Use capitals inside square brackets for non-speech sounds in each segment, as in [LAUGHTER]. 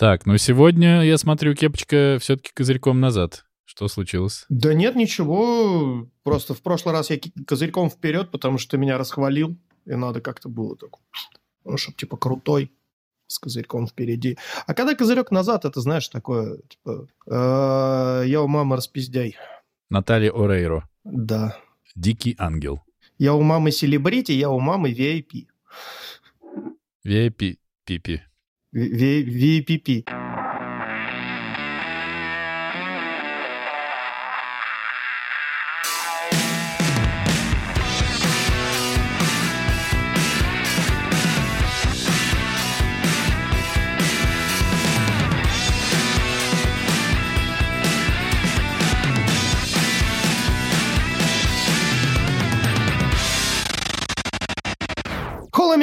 Так, ну сегодня, я смотрю, кепочка все-таки козырьком назад. Что случилось? Да нет, ничего. Просто в прошлый раз я козырьком вперед, потому что ты меня расхвалил. И надо как-то было так, ну, чтобы типа крутой с козырьком впереди. А когда козырек назад, это знаешь такое, типа, я у мамы распиздяй. Наталья Орейро. Да. Дикий ангел. Я у мамы селебрити, я у мамы VIP. VIP. Пипи. VPP.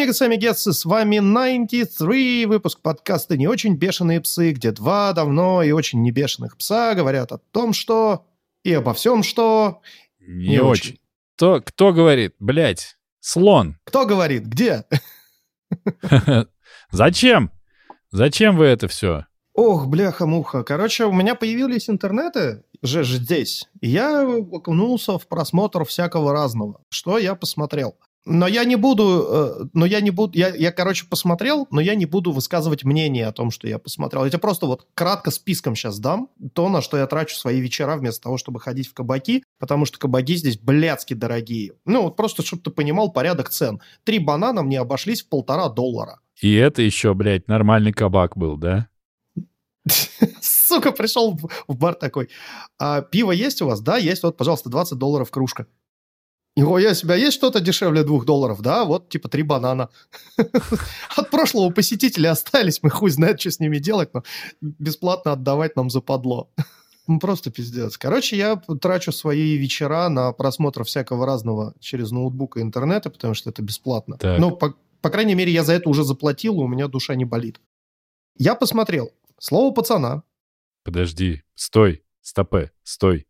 Холла Мегас Амигетсы, с вами 93, выпуск подкаста «Не очень бешеные псы», где два давно и очень не бешеных пса говорят о том, что и обо всем, что... Не, Не очень. очень. Кто, кто говорит? Блять, слон. [LAUGHS] Кто говорит, где? Зачем? Зачем вы это все? Ох, бляха-муха. Короче, у меня появились интернеты же здесь. И я окунулся в просмотр всякого разного. Что я посмотрел? Но я не буду, э, но я не буду, я, я, короче, посмотрел, но я не буду высказывать мнение о том, что я посмотрел. Я тебе просто вот кратко списком сейчас дам то, на что я трачу свои вечера вместо того, чтобы ходить в кабаки, потому что кабаки здесь блядски дорогие. Ну, вот просто, чтобы ты понимал порядок цен. Три банана мне обошлись в полтора доллара. И это еще, блядь, нормальный кабак был, да? Сука, пришел в, в бар такой. А пиво есть у вас? Да, есть. Вот, пожалуйста, 20 долларов кружка. Его, я себя есть что-то дешевле двух долларов? Да, вот типа три банана. [LAUGHS] От прошлого посетителя остались, мы хуй знает, что с ними делать, но бесплатно отдавать нам западло. Ну, просто пиздец. Короче, я трачу свои вечера на просмотр всякого разного через ноутбук и интернета, потому что это бесплатно. Так. Ну, по, по крайней мере, я за это уже заплатил, и у меня душа не болит. Я посмотрел «Слово пацана», Подожди, стой, стопе, стой.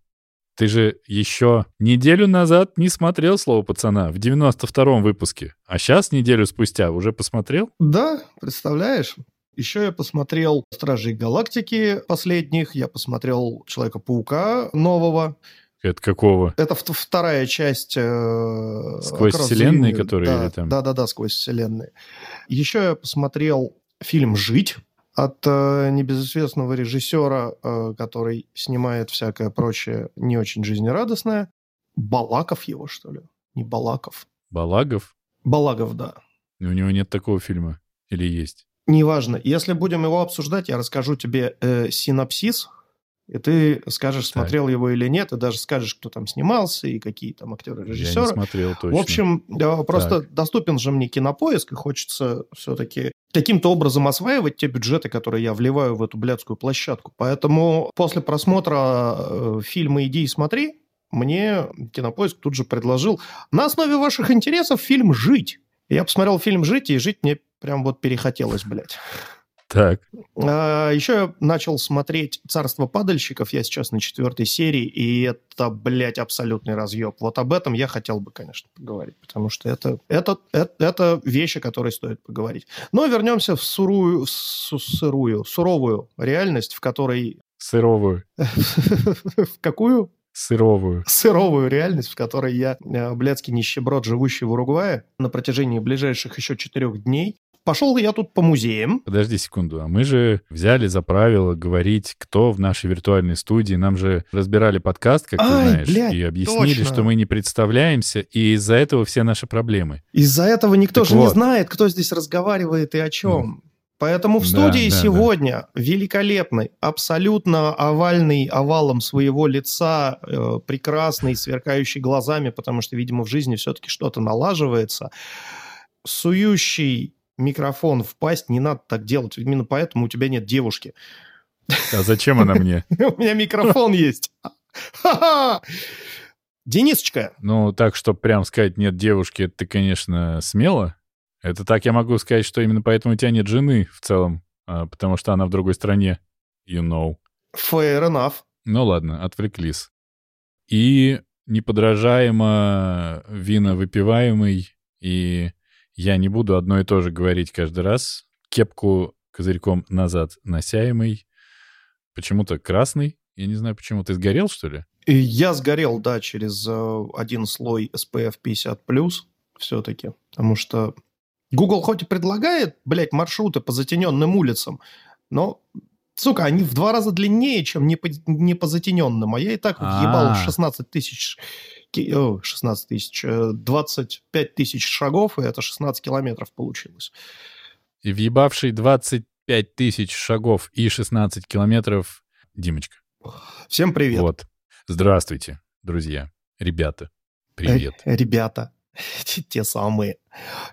Ты же еще неделю назад не смотрел «Слово пацана» в 92-м выпуске, а сейчас, неделю спустя, уже посмотрел? Да, представляешь? Еще я посмотрел «Стражей Галактики» последних, я посмотрел «Человека-паука» нового. Это какого? Это вт- вторая часть... э, Сквозь вселенные, которые да, или там? Да-да-да, сквозь вселенные. Еще я посмотрел фильм «Жить» от э, небезызвестного режиссера, э, который снимает всякое прочее не очень жизнерадостное. Балаков его, что ли? Не Балаков. Балагов? Балагов, да. У него нет такого фильма. Или есть? Неважно. Если будем его обсуждать, я расскажу тебе э, синопсис, и ты скажешь, Так. смотрел его или нет, и даже скажешь, кто там снимался и какие там актеры, Я не режиссеры. смотрел точно. В общем, просто доступен же мне кинопоиск, и хочется все-таки каким-то образом осваивать те бюджеты, которые я вливаю в эту блядскую площадку. Поэтому после просмотра э, фильма «Иди и смотри», мне кинопоиск тут же предложил на основе ваших интересов фильм «Жить». Я посмотрел фильм «Жить», и жить мне прям вот перехотелось, блядь. Так, А, еще я начал смотреть «Царство падальщиков», я сейчас на четвертой серии, и это, блядь, абсолютный разъеб. Вот об этом я хотел бы, конечно, поговорить, потому что это, это, это, это вещи, которые стоит поговорить. Но вернемся в сурую, в сырую, суровую реальность, в которой... сыровую. [LAUGHS] В какую? Сыровую. сыровую реальность, в которой я, э, блядский нищеброд, живущий в Уругвае, на протяжении ближайших еще четырех дней. Пошел я тут по музеям. Подожди секунду, а мы же взяли за правило говорить, кто в нашей виртуальной студии. Нам же разбирали подкаст, как ты Ай, знаешь, блядь, и объяснили, точно. что мы не представляемся, и из-за этого все наши проблемы. Из-за этого никто Так же не вот. знает, кто здесь разговаривает и о чем. Поэтому в Да, студии да, да. сегодня великолепный, абсолютно овальный овалом своего лица, э, прекрасный, сверкающий глазами, потому что, видимо, в жизни все-таки что-то налаживается, сующий микрофон в пасть, не надо так делать. Именно поэтому у тебя нет девушки. А зачем она мне? [LAUGHS] У меня микрофон [LAUGHS] есть. Денисочка, Ну, так, чтобы прям сказать «нет девушки», это ты, конечно, смело. Это так я могу сказать, что именно поэтому у тебя нет жены в целом, а, потому что она в другой стране. You know. fair enough. Ну ладно, отвлеклись. И неподражаемо виновыпиваемый, и я не буду одно и то же говорить каждый раз. Кепку козырьком назад носяемый, почему-то красный. Я не знаю, почему. Ты сгорел, что ли? И я сгорел, да, через э, один слой SPF 50+, все-таки. Потому что Google хоть и предлагает, блядь, маршруты по затененным улицам, но, сука, они в два раза длиннее, чем не по, не по затененным. А я и так вот ебал 16 тысяч 16 тысяч, 25 тысяч шагов, и это 16 километров получилось. И въебавший 25 тысяч шагов и 16 километров Димочка. Всем привет. Вот. Здравствуйте, друзья, ребята. Привет. Э, ребята. [LAUGHS] Те самые.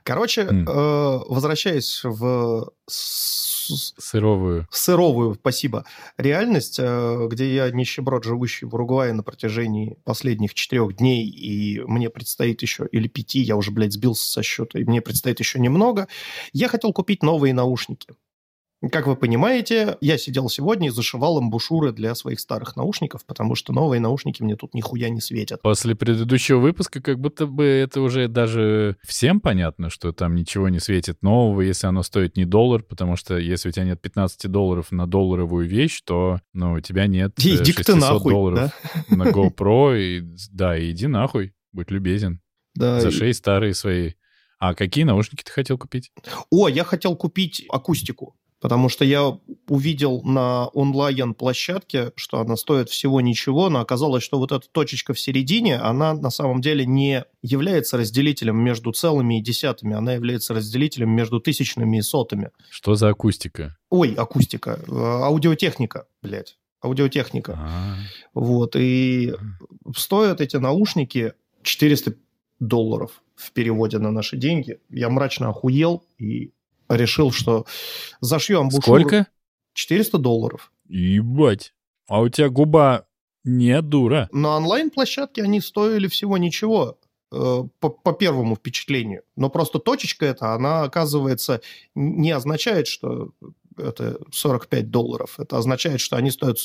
Короче, mm. э, возвращаясь в сыровую. Сыровую, спасибо. Реальность, э, где я нищеброд, живущий в Уругвае на протяжении последних четырех дней, и мне предстоит еще, или пяти, я уже, блядь, сбился со счета, и мне предстоит еще немного, я хотел купить новые наушники. Как вы понимаете, я сидел сегодня и зашивал амбушюры для своих старых наушников, потому что новые наушники мне тут нихуя не светят. После предыдущего выпуска как будто бы это уже даже всем понятно, что там ничего не светит нового, если оно стоит не доллар, потому что если у тебя нет 15 долларов на долларовую вещь, то ну, у тебя нет [LAUGHS] иди 600 ты нахуй, долларов да? на [LAUGHS] GoPro. И, да, иди нахуй, будь любезен. Да, За шесть старые свои. А какие наушники ты хотел купить? О, я хотел купить акустику. Потому что я увидел на онлайн-площадке, что она стоит всего ничего, но оказалось, что вот эта точечка в середине, она на самом деле не является разделителем между целыми и десятыми, она является разделителем между тысячными и сотыми. Что за акустика? Ой, акустика. Э, аудиотехника, блядь. Аудиотехника. А-а-а. Вот. И стоят эти наушники 400 долларов в переводе на наши деньги. Я мрачно охуел и решил, что зашью амбушюру. Сколько? 400 долларов. Ебать. А у тебя губа не дура. На онлайн-площадке они стоили всего ничего э, по, по первому впечатлению. Но просто точечка эта, она, оказывается, не означает, что это 45 долларов. Это означает, что они стоят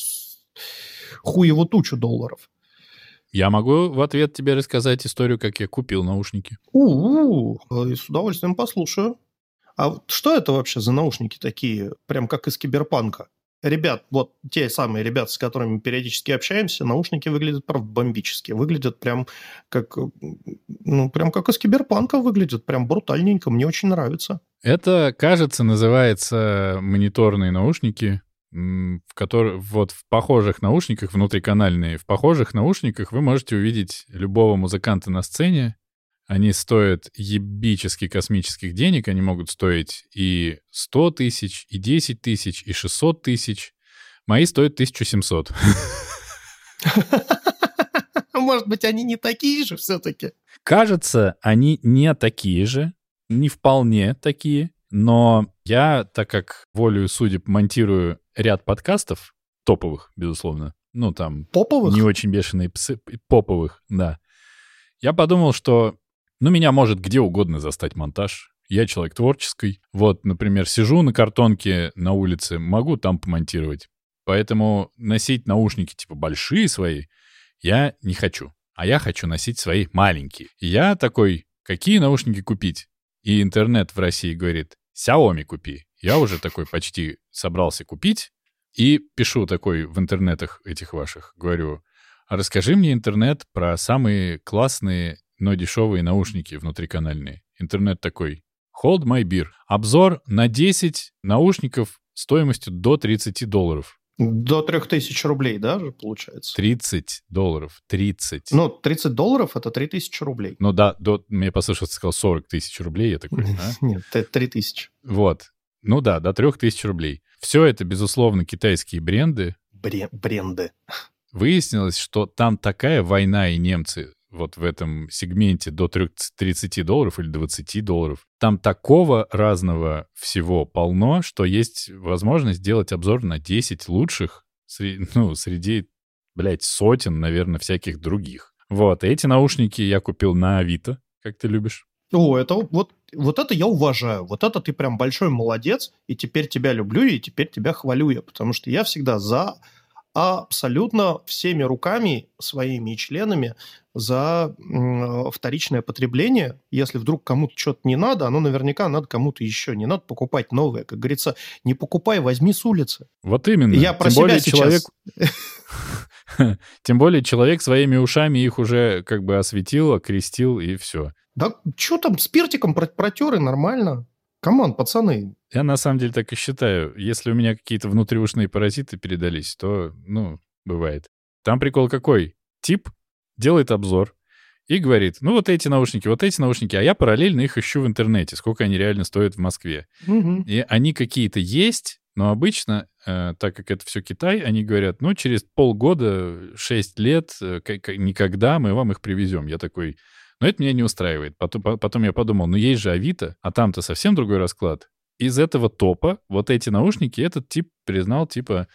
хуеву тучу долларов. Я могу в ответ тебе рассказать историю, как я купил наушники. У-у-у, э, с удовольствием послушаю. А что это вообще за наушники такие, прям как из киберпанка? Ребят, вот те самые ребята, с которыми мы периодически общаемся, наушники выглядят, правда, бомбически. Выглядят прям как, ну, прям как из киберпанка выглядят, прям брутальненько. Мне очень нравится. Это, кажется, называется мониторные наушники, в которых вот в похожих наушниках, внутриканальные, в похожих наушниках вы можете увидеть любого музыканта на сцене, они стоят ебически космических денег, они могут стоить и 100 тысяч, и 10 тысяч, и 600 тысяч. Мои стоят 1700. [LAUGHS] Может быть, они не такие же все-таки? Кажется, они не такие же, не вполне такие, но я, так как волю судеб монтирую ряд подкастов, топовых, безусловно, ну там... Поповых? Не очень бешеные псы, поповых, да. Я подумал, что ну, меня может где угодно застать монтаж. Я человек творческий. Вот, например, сижу на картонке на улице, могу там помонтировать. Поэтому носить наушники типа большие свои я не хочу. А я хочу носить свои маленькие. И я такой, какие наушники купить? И интернет в России говорит, Xiaomi купи. Я уже такой почти собрался купить. И пишу такой в интернетах этих ваших, говорю, а расскажи мне интернет про самые классные но дешевые наушники внутриканальные. Интернет такой. Hold my beer. Обзор на 10 наушников стоимостью до 30 долларов. До 3000 рублей, да, получается? 30 долларов. 30. Ну, 30 долларов — это 3000 рублей. Ну да, до, мне послышался, сказал 40 тысяч рублей. Я такой, а? [LAUGHS] Нет, 3000. Вот. Ну да, до 3000 рублей. Все это, безусловно, китайские бренды. Бре- бренды. Выяснилось, что там такая война, и немцы вот в этом сегменте до 30 долларов или 20 долларов. Там такого разного всего полно, что есть возможность сделать обзор на 10 лучших, [LAUGHS] ну, среди, блядь, сотен, наверное, всяких других. Вот, эти наушники я купил на Авито, как ты любишь. О, это вот, вот это я уважаю. Вот это ты прям большой молодец, и теперь тебя люблю, и теперь тебя хвалю я, потому что я всегда за абсолютно всеми руками своими и членами за вторичное потребление. Если вдруг кому-то что-то не надо, оно наверняка надо кому-то еще. Не надо покупать новое. Как говорится, не покупай, возьми с улицы. Вот именно. Я про Тем себя более сейчас. человек... [LAUGHS] Тем более человек своими ушами их уже как бы осветил, окрестил и все. Да что там, спиртиком про- протер и нормально. Come on, пацаны. Я на самом деле так и считаю. Если у меня какие-то внутриушные паразиты передались, то, ну, бывает. Там прикол какой? Тип делает обзор и говорит, ну вот эти наушники, вот эти наушники, а я параллельно их ищу в интернете, сколько они реально стоят в Москве. Мгм. И они какие-то есть, но обычно, э, так как это все Китай, они говорят, ну, через полгода, 6 лет, э, никогда мы вам их привезем. Я такой, ну, это меня не устраивает. Потом, по- потом я подумал, ну, есть же Авито, а там-то совсем другой расклад. Из этого топа вот эти наушники этот тип признал, типа,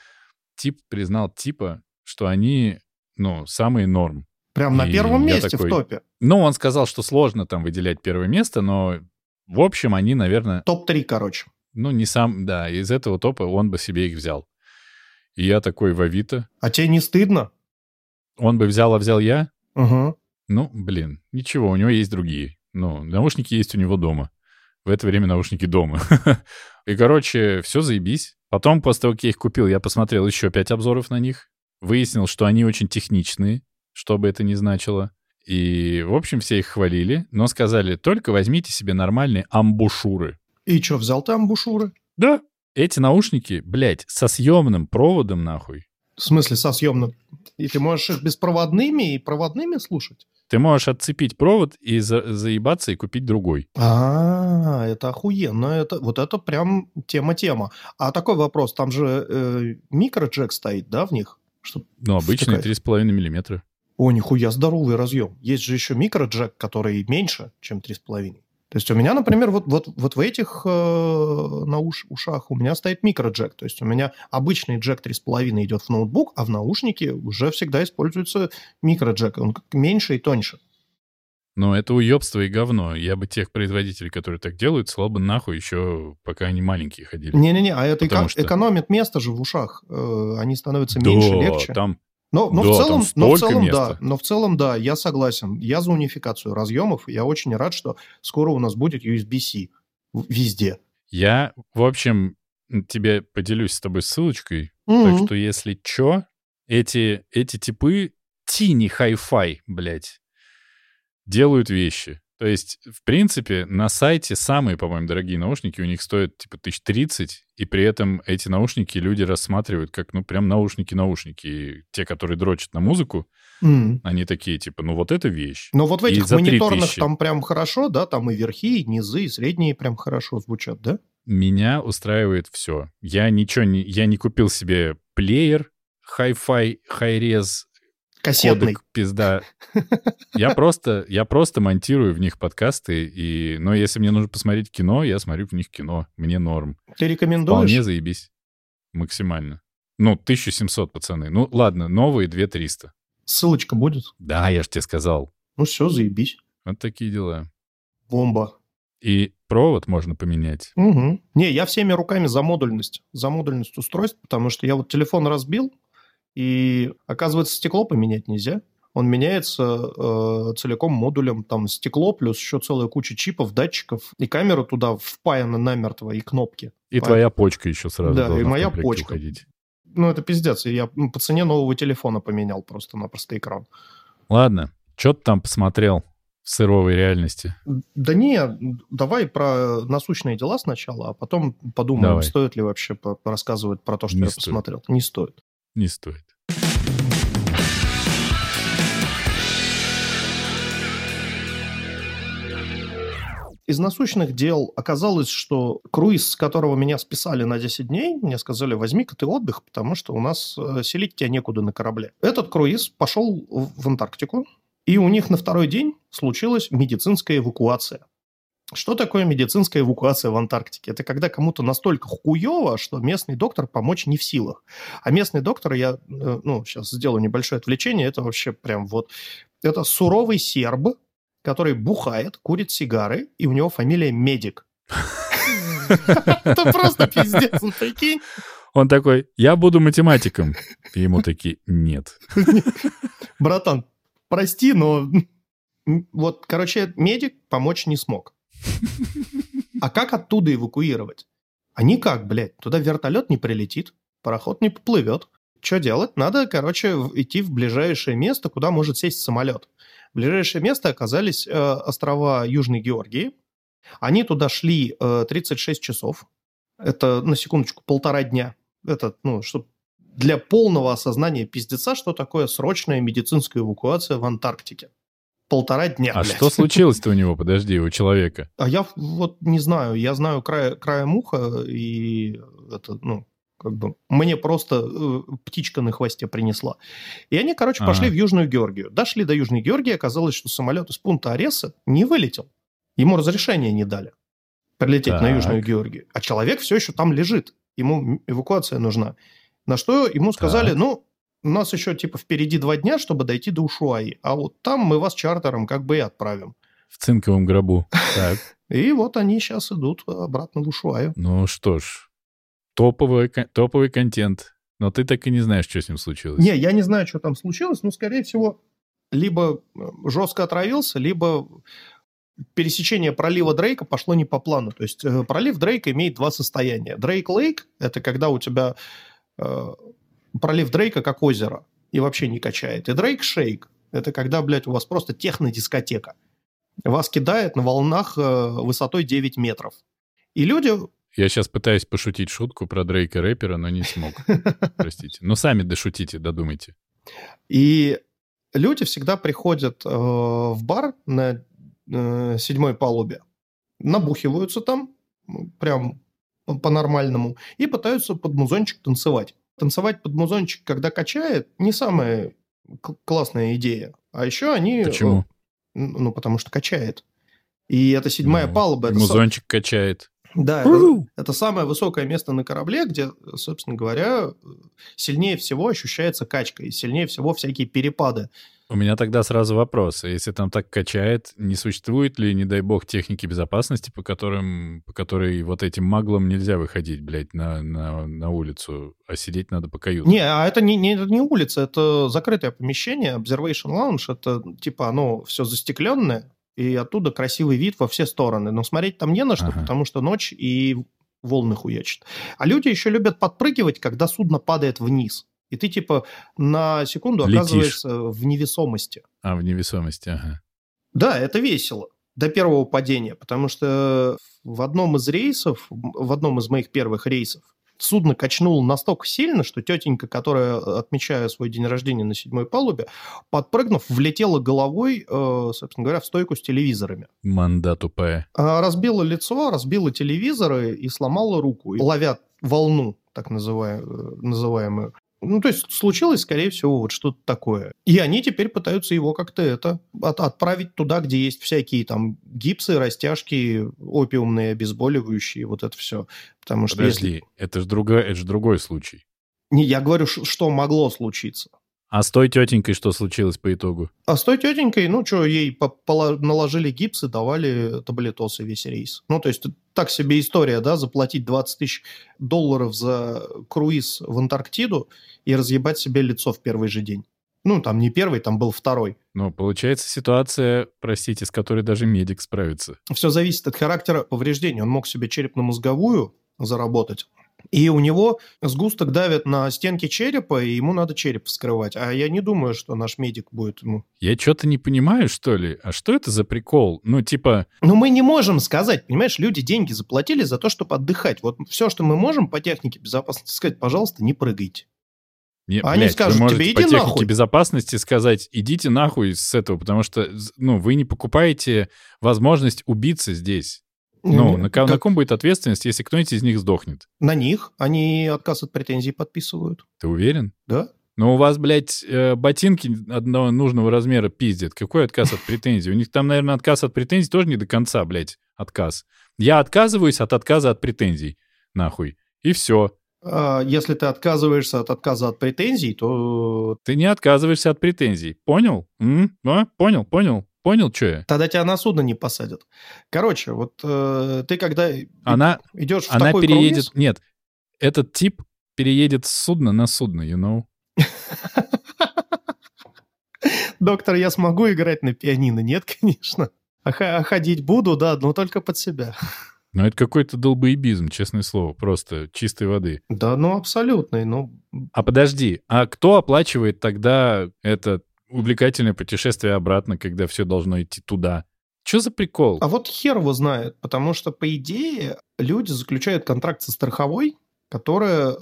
тип признал, типа, что они, ну, самые норм. Прям на И первом месте такой- в топе. Ну, он сказал, что сложно там выделять первое место, но, в общем, они, наверное, Топ-3, короче. ну, не сам, да, из этого топа он бы себе их взял. И я такой в Авито. А тебе не стыдно? Он бы взял, а взял я? Угу. Ну, блин, ничего, у него есть другие. Ну, наушники есть у него дома. В это время наушники дома. [LAUGHS] И, короче, все заебись. Потом, после того, как я их купил, я посмотрел еще пять обзоров на них. Выяснил, что они очень техничные, что бы это ни значило. И, в общем, все их хвалили, но сказали, только возьмите себе нормальные амбушюры. И что, взял ты амбушюры? Да. Эти наушники, блядь, со съемным проводом, нахуй. В смысле, со съемным? И ты можешь их беспроводными и проводными слушать? Ты можешь отцепить провод и за- заебаться и купить другой. А, это охуенно. Это, вот это прям тема-тема. А такой вопрос, там же э, микроджек стоит, да, в них? Что... Ну, Втыкать. 3,5 миллиметра. О, нихуя, здоровый разъем. Есть же еще микроджек, который меньше, чем 3,5. То есть у меня, например, вот, вот, вот в этих э, науш, ушах у меня стоит микроджек. То есть у меня обычный джек 3,5 идет в ноутбук, а в наушнике уже всегда используется микроджек. Он меньше и тоньше. Но это уебство и говно. Я бы тех производителей, которые так делают, слал бы нахуй еще, пока они маленькие ходили. Не-не-не, а это эко- что- экономит место же в ушах. Э, они становятся Да, меньше, легче. там Но, но Да, в целом, но в целом, места. да, но в целом, да, я согласен. Я за унификацию разъемов. Я очень рад, что скоро у нас будет USB-C везде. я, в общем, тебе поделюсь с тобой ссылочкой. Мгм. Так что, если чё, эти, эти типы тини хай-фай, блядь, делают вещи. То есть, в принципе, на сайте самые, по-моему, дорогие наушники у них стоят типа 1030, и при этом эти наушники люди рассматривают как, ну, прям наушники-наушники. И те, которые дрочат на музыку, Мгм. они такие, типа, ну, вот это вещь. Но вот в этих мониторных 3000. там прям хорошо, да, там и верхи, и низы, и средние прям хорошо звучат, да? Меня устраивает все. Я ничего не... Я не купил себе плеер, хай-фай, хай-рез, Кассетный. кодек, пизда. Я просто, я просто монтирую в них подкасты, и, но если мне нужно посмотреть кино, я смотрю в них кино. Мне норм. Ты рекомендуешь? Вполне заебись. Максимально. Ну, 1700, пацаны. Ну, ладно, новые 2300. Ссылочка будет? Да, я ж тебе сказал. Ну все, заебись. Вот такие дела. Бомба. И провод можно поменять. Мгм. Не, я всеми руками за модульность. За модульность устройств, потому что я вот телефон разбил, и, оказывается, стекло поменять нельзя. Он меняется э, целиком модулем. Там стекло плюс еще целая куча чипов, датчиков. И камера туда впаяна намертво, и кнопки. И Понятно. твоя почка еще сразу Да, и моя почка. уходить. Ну, это пиздец. Я ну, по цене нового телефона поменял просто-напросто экран. Ладно, что ты там посмотрел в сыровой реальности? Да не, давай про насущные дела сначала, а потом подумаем, Давай. стоит ли вообще рассказывать про то, что Не я стоит. посмотрел. Не стоит. Не стоит. Из насущных дел оказалось, что круиз, с которого меня списали на 10 дней, мне сказали, возьми-ка ты отдых, потому что у нас э, селить тебя некуда на корабле. Этот круиз пошел в в Антарктику, и у них на второй день случилась медицинская эвакуация. Что такое медицинская эвакуация в Антарктике? Это когда кому-то настолько хуево, что местный доктор помочь не в силах. А местный доктор, я, э, ну, сейчас сделаю небольшое отвлечение, это вообще прям вот... Это суровый серб, который бухает, курит сигары, и у него фамилия Медик. [LAUGHS] Это просто пиздец, ну прикинь. Он такой, я буду математиком. И ему такие, нет. Братан, прости, но вот, короче, медик помочь не смог. [LAUGHS] А как оттуда эвакуировать? А никак, блядь. Туда вертолет не прилетит, пароход не поплывет. Что делать? Надо, короче, идти в ближайшее место, куда может сесть самолет. Ближайшее место оказались э, острова Южной Георгии. Они туда шли э, 36 часов. Это, на секундочку, полтора дня. Это, ну, что для полного осознания пиздеца, что такое срочная медицинская эвакуация в Антарктике. Полтора дня, А блядь. что случилось-то у него, подожди, у человека? А я вот не знаю, я знаю края, края муха, и это, ну, как бы мне просто э, птичка на хвосте принесла. И они, короче, Ага. пошли в Южную Георгию. Дошли до Южной Георгии, оказалось, что самолет из пункта Ареса не вылетел. Ему разрешения не дали прилететь на Так. Южную Георгию. А человек все еще там лежит. Ему эвакуация нужна. На что ему сказали, Так. ну, у нас еще типа впереди два дня, чтобы дойти до Ушуаи. А вот там мы вас чартером как бы и отправим. В цинковом гробу. Так, [LAUGHS] И вот они сейчас идут обратно в Ушуаю. ну что ж, топовый, топовый контент. Но ты так и не знаешь, что с ним случилось. Не, я не знаю, что там случилось, но, скорее всего, либо э, жестко отравился, либо пересечение пролива Дрейка пошло не по плану. То есть э, пролив Дрейка имеет два состояния. Дрейк Лейк – это когда у тебя э, пролив Дрейка как озеро и вообще не качает. И Дрейк Шейк – это когда, блядь, у вас просто технодискотека. Вас кидает на волнах э, высотой 9 метров. И люди Я сейчас пытаюсь пошутить шутку про Дрейка рэпера, но не смог. [LAUGHS] Простите. Ну, сами дошутите, додумайте. И люди всегда приходят э, в бар на э, седьмой палубе, набухиваются там, прям по- по-нормальному, и пытаются под музончик танцевать. Танцевать под музончик, когда качает, не самая классная идея. А еще они... э, Почему? Ну, потому что качает. И это седьмая Ну, палуба. это Музончик качает. Да, это, это самое высокое место на корабле, где, собственно говоря, сильнее всего ощущается качка, и сильнее всего всякие перепады. У меня тогда сразу вопрос. Если там так качает, не существует ли, не дай бог, техники безопасности, по которым, по которой вот этим маглам нельзя выходить, блядь, на, на, на улицу, а сидеть надо по каютам? Не, а это не, не, это не улица, это закрытое помещение, Observation Lounge, это типа оно все застекленное, и оттуда красивый вид во все стороны. Но смотреть там не на что, Ага. потому что ночь и волны хуячат. А люди еще любят подпрыгивать, когда судно падает вниз. И ты типа на секунду Летишь. оказываешься в невесомости. А, в невесомости, ага. Да, это весело. До первого падения, потому что в одном из рейсов, в одном из моих первых рейсов, судно качнуло настолько сильно, что тетенька, которая, отмечая свой день рождения на седьмой палубе, подпрыгнув, влетела головой, э, собственно говоря, в стойку с телевизорами. Манда тупая. А Разбила лицо, разбила телевизоры и сломала руку, и ловя волну, так э, называемую. Ну, то есть случилось, скорее всего, вот что-то такое. И они теперь пытаются его как-то это от- отправить туда, где есть всякие там гипсы, растяжки, опиумные, обезболивающие, вот это все. Потому что если... Подожди, это же другой, это ж другой случай. Не, я говорю, что могло случиться. А с той тетенькой что случилось по итогу? А с той тетенькой, ну что, ей наложили гипс и давали таблетосы весь рейс. Ну, то есть так себе история, да, заплатить 20 тысяч долларов за круиз в Антарктиду и разъебать себе лицо в первый же день. Ну, там не первый, там был второй. Ну, получается ситуация, простите, с которой даже медик справится. Все зависит от характера повреждений. Он мог себе черепно-мозговую заработать. И у него сгусток давит на стенки черепа, и ему надо череп вскрывать. А я не думаю, что наш медик будет ему Я что-то не понимаю, что ли? А что это за прикол? Ну, типа, Но мы не можем сказать, понимаешь, люди деньги заплатили за то, чтобы отдыхать. Вот все, что мы можем по технике безопасности сказать, пожалуйста, не прыгайте. Не, они блядь, скажут вы тебе, по «Иди технике нахуй». безопасности сказать, идите нахуй с этого, потому что, ну, вы не покупаете возможность убиться здесь. Ну, на, ко- на Как- ком будет ответственность, если кто-нибудь из них сдохнет? на них они отказ от претензий подписывают. Ты уверен? Да? Но у вас, блядь, э, ботинки одного нужного размера пиздят. Какой отказ от претензий? У них там, наверное, отказ от претензий тоже не до конца, блядь, отказ. Я отказываюсь от отказа от претензий. Нахуй. И все. А если ты отказываешься от отказа от претензий, то Ты не отказываешься от претензий. Понял? М? А? Понял, понял. Понял, что я? тогда тебя на судно не посадят. Короче, вот э, ты когда Она, идешь в она такой переедет... круиз, Нет, этот тип переедет с судна на судно, you know? [LAUGHS] Доктор, я смогу играть на пианино? Нет, [LAUGHS] конечно. А, ходить буду, да, но только под себя. Ну, это какой-то долбоебизм, честное слово, просто чистой воды. Да, ну, абсолютный, ну... А подожди, а кто оплачивает тогда это увлекательное путешествие обратно, когда все должно идти туда? Что за прикол? А вот хер его знает, потому что, по идее, люди заключают контракт со страховой, которая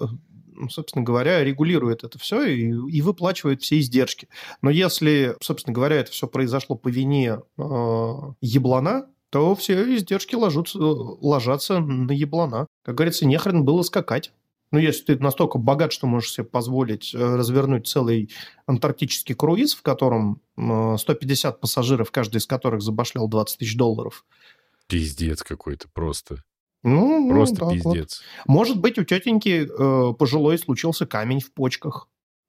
ну, собственно говоря, регулирует это все и, и выплачивает все издержки. Но если, собственно говоря, это все произошло по вине э, еблана, то все издержки ложатся, ложатся на еблана. Как говорится, нехрен было скакать. Ну, если ты настолько богат, что можешь себе позволить э, развернуть целый антарктический круиз, в котором 150 пассажиров, каждый из которых забашлял 20 тысяч долларов. Пиздец какой-то просто. Ну, Просто ну, пиздец. Вот. Может быть, у тетеньки э, пожилой случился камень в почках.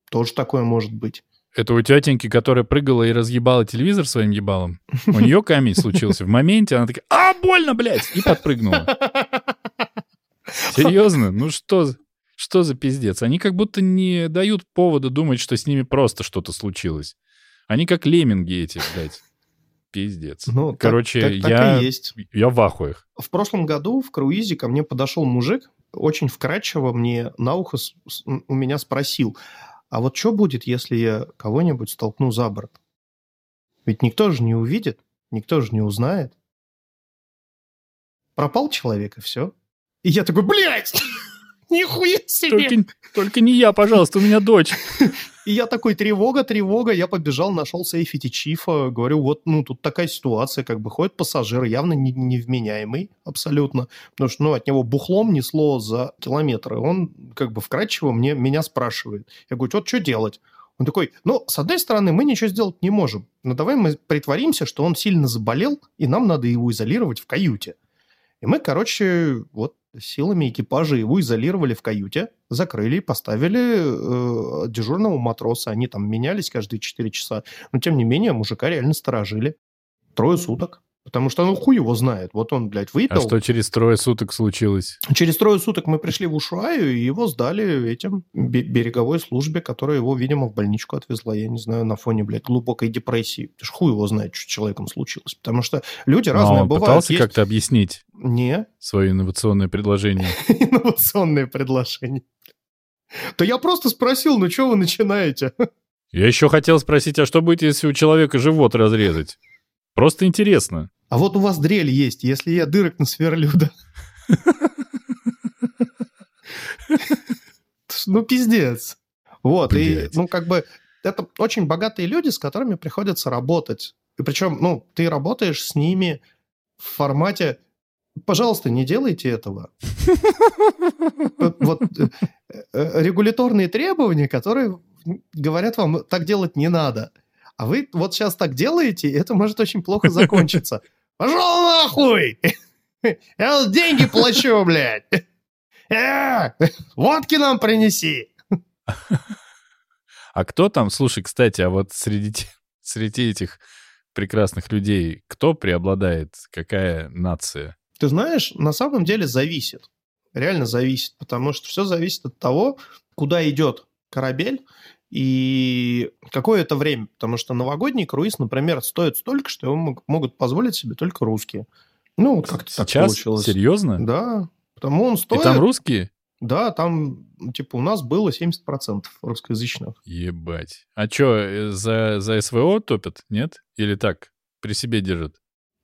Тоже такое может быть. Это у тетеньки, которая прыгала и разъебала телевизор своим ебалом. У нее камень случился в моменте, она такая, а, больно, блядь, и подпрыгнула. [LAUGHS] Серьезно? Ну что, что за пиздец? Они как будто не дают повода думать, что с ними просто что-то случилось. Они как лемминги эти, блядь. Пиздец. Ну, Короче, так, так, я, так и есть. я в ахуях. В прошлом году в круизе ко мне подошел мужик, очень вкрадчиво мне на ухо с, с, у меня спросил, а вот что будет, если я кого-нибудь столкну за борт? Ведь никто же не увидит, никто же не узнает. Пропал человек, и все. И я такой, блядь, нихуя себе! Только, только не я, пожалуйста, у меня дочь. И я такой, тревога, тревога, я побежал, нашел сейфити Чифа, говорю, вот, ну, тут такая ситуация, как бы ходит пассажир, явно не, невменяемый абсолютно, потому что, ну, от него бухлом несло за километры. Он, как бы, вкрадчиво мне, меня спрашивает. Я говорю, вот что делать? Он такой, ну, с одной стороны, мы ничего сделать не можем, но давай мы притворимся, что он сильно заболел, и нам надо его изолировать в каюте. И мы, короче, вот силами экипажа его изолировали в каюте, закрыли, поставили э, дежурного матроса. Они там менялись каждые 4 часа. Но, тем не менее, мужика реально сторожили. Трое суток. Потому что, ну, хуй его знает. Вот он, блядь, выпил. А что через трое суток случилось? Через трое суток мы пришли в Ушуаю, и его сдали этим береговой службе, которая его, видимо, в больничку отвезла. Я не знаю, на фоне, блядь, глубокой депрессии. Ты ж хуй его знает, что с человеком случилось. Потому что люди Но разные он бывают. пытался Есть- как-то объяснить Не, свое инновационное предложение? [LAUGHS] инновационное предложение. Да я просто спросил, ну что вы начинаете? Я еще хотел спросить, а что будет, если у человека живот разрезать? Просто интересно. А вот у вас дрель есть, если я дырок насверлю, да? [LAUGHS] Ну, пиздец. Вот, и, ну, как бы, это очень богатые люди, с которыми приходится работать. И причем, ну, ты работаешь с ними в формате Пожалуйста, не делайте этого. Вот э, э, регуляторные требования, которые говорят вам, так делать не надо. А вы вот сейчас так делаете, и это может очень плохо закончиться. [LAUGHS] Пошел нахуй! [LAUGHS] Я деньги плачу, блядь! Э, Водки нам принеси! А кто там, слушай, кстати, а вот среди, [LAUGHS] среди этих прекрасных людей, кто преобладает? Какая нация? Ты знаешь, на самом деле зависит. Реально зависит, потому что все зависит от того, куда идет корабель и какое это время. Потому что новогодний круиз, например, стоит столько, что его мог- могут позволить себе только русские. Ну, вот как-то так получилось. Серьезно? Да, потому он И стоит... там русские? Да, там, типа, у нас было 70% русскоязычных. Ебать. А что, за, за СВО топят, нет? Или так, при себе держат?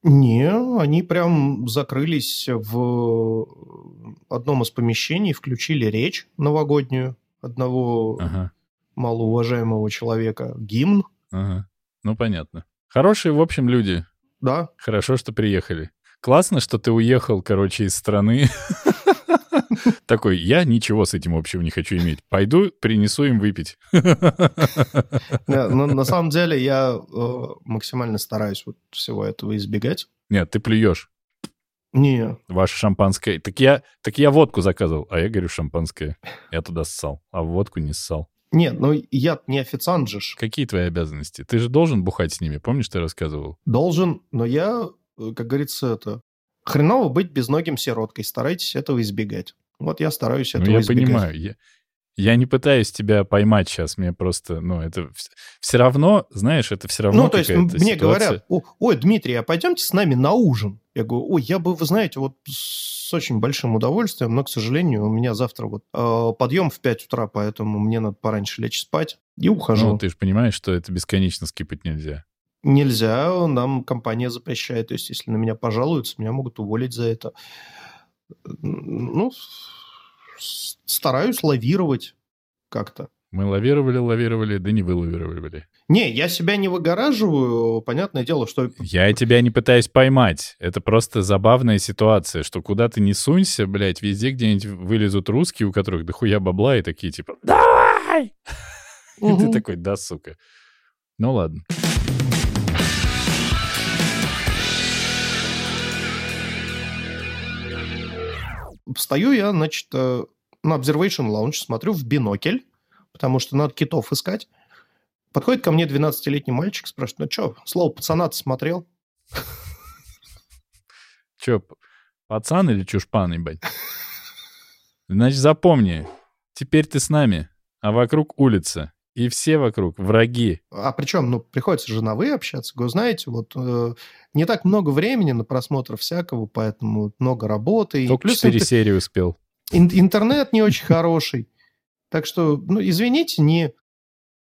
Не, они прям закрылись в одном из помещений, включили речь новогоднюю одного Ага, малоуважаемого человека, гимн, ага. Ну, понятно. Хорошие, в общем, люди. да. Хорошо, что приехали. Классно, что ты уехал, короче, из страны. [LAUGHS] Такой, я ничего с этим общего не хочу иметь. Пойду, принесу им выпить. [LAUGHS] На самом деле я э, максимально стараюсь вот всего этого избегать. Нет, ты плюешь. Не, Ваше шампанское. Так я, так я водку заказывал, а я говорю шампанское. Я туда ссал, а в водку не ссал. Нет, ну я не официант же. Какие твои обязанности? Ты же должен бухать с ними, помнишь, ты рассказывал? Должен, но я, э, как говорится, это... Хреново быть безногим сироткой. Старайтесь этого избегать. Вот я стараюсь Ну, этого я избегать. понимаю. Я, Я не пытаюсь тебя поймать сейчас, мне просто, ну, это все равно, знаешь, это все равно Ну, то есть мне ситуация... говорят, ой, Дмитрий, а пойдемте с нами на ужин? Я говорю, ой, я бы, вы знаете, вот с очень большим удовольствием, но, к сожалению, у меня завтра вот э, подъем в 5 утра, поэтому мне надо пораньше лечь спать и ухожу. Ну, ты же понимаешь, что это бесконечно скипать нельзя. Нельзя, нам компания запрещает. То есть, если на меня пожалуются, меня могут уволить за это. Ну, стараюсь лавировать как-то. Мы лавировали, лавировали, да не вылавировали. Не, я себя не выгораживаю, понятное дело, что... Я тебя не пытаюсь поймать. Это просто забавная ситуация, что куда ты не сунься, блядь, везде где-нибудь вылезут русские, у которых дохуя бабла, и такие типа «Давай!» [LAUGHS] И ты такой «Да, сука». Ну ладно. Стою я, значит, э, на Observation Lounge, смотрю в бинокль, потому что надо китов искать. Подходит ко мне 12-летний мальчик, спрашивает, ну что, слово пацана ты смотрел? Че, пацан или чушпан, ебать? Значит, запомни, теперь ты с нами, а вокруг улица. И все вокруг враги. А причем, ну, приходится же на «вы» общаться. Вы знаете, вот э, не так много времени на просмотр всякого, поэтому много работы. Только четыре серии успел. Ин- интернет не очень хороший. Так что, ну, извините, не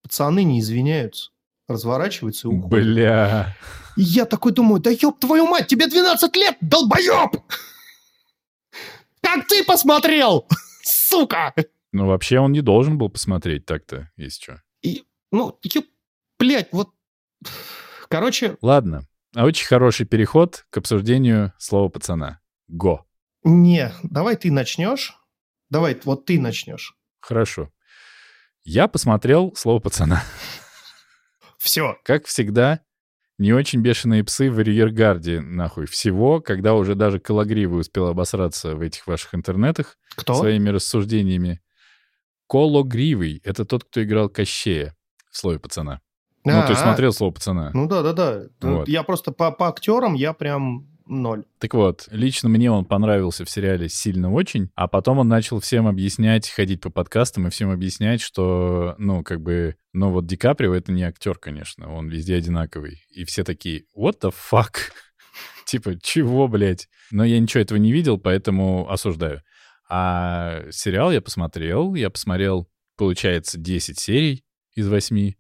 пацаны не извиняются. Разворачиваются и уходят. Бля. И я такой думаю, да ёб твою мать, тебе 12 лет, долбоёб! Как ты посмотрел, сука! Ну, вообще он не должен был посмотреть так-то, если что. И, ну, ёб, блядь, вот... Короче... Ладно. А очень хороший переход к обсуждению слова пацана. Го. Не, давай ты начнешь. Давай, вот ты начнешь. Хорошо. Я посмотрел слово пацана. Все. Как всегда, не очень бешеные псы в арьергарде, нахуй, всего, когда уже даже Калагривый успел обосраться в этих ваших интернетах Кто? своими рассуждениями. Кологривый — это тот, кто играл Кощея в слове пацана. Ну, ты смотрел слово пацана. Ну да, да, да. Вот. Я просто по, по актерам я прям ноль. Так вот, лично мне он понравился в сериале сильно очень, а потом он начал всем объяснять, ходить по подкастам и всем объяснять, что, ну, как бы, ну вот Ди Каприо — это не актер, конечно, он везде одинаковый. И все такие, what the fuck? [LAUGHS] типа, чего, блядь? Но я ничего этого не видел, поэтому осуждаю. А сериал я посмотрел, я посмотрел, получается, 10 серий из 8.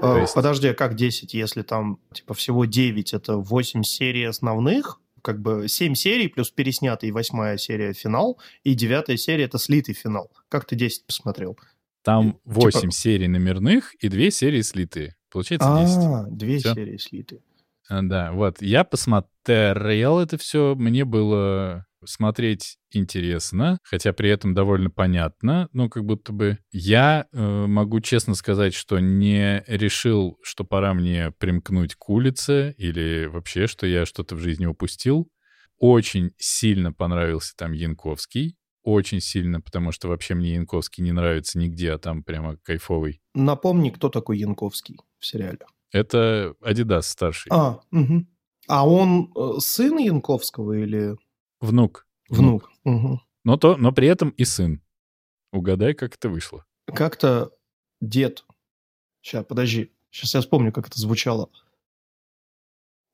А, есть... Подожди, а как 10, если там, типа, всего 9, это 8 серий основных? Как бы 7 серий плюс переснятый восьмая серия финал, и девятая серия это слитый финал. Как ты 10 посмотрел? Там 8 типа... серий номерных и 2 серии слитые. Получается 10. А, 2 Всё? серии слитые. А, да, вот. Я посмотрел это все, мне было смотреть интересно, хотя при этом довольно понятно, ну, как будто бы я э, могу честно сказать, что не решил, что пора мне примкнуть к улице или вообще, что я что-то в жизни упустил. Очень сильно понравился там Янковский, очень сильно, потому что вообще мне Янковский не нравится нигде, а там прямо кайфовый. Напомни, кто такой Янковский в сериале. Это Адидас старший. А, угу. а он э, сын Янковского или... Внук. Внук. Угу. Но, то, но при этом и сын. Угадай, как это вышло. Как-то дед... Сейчас, подожди. Сейчас я вспомню, как это звучало.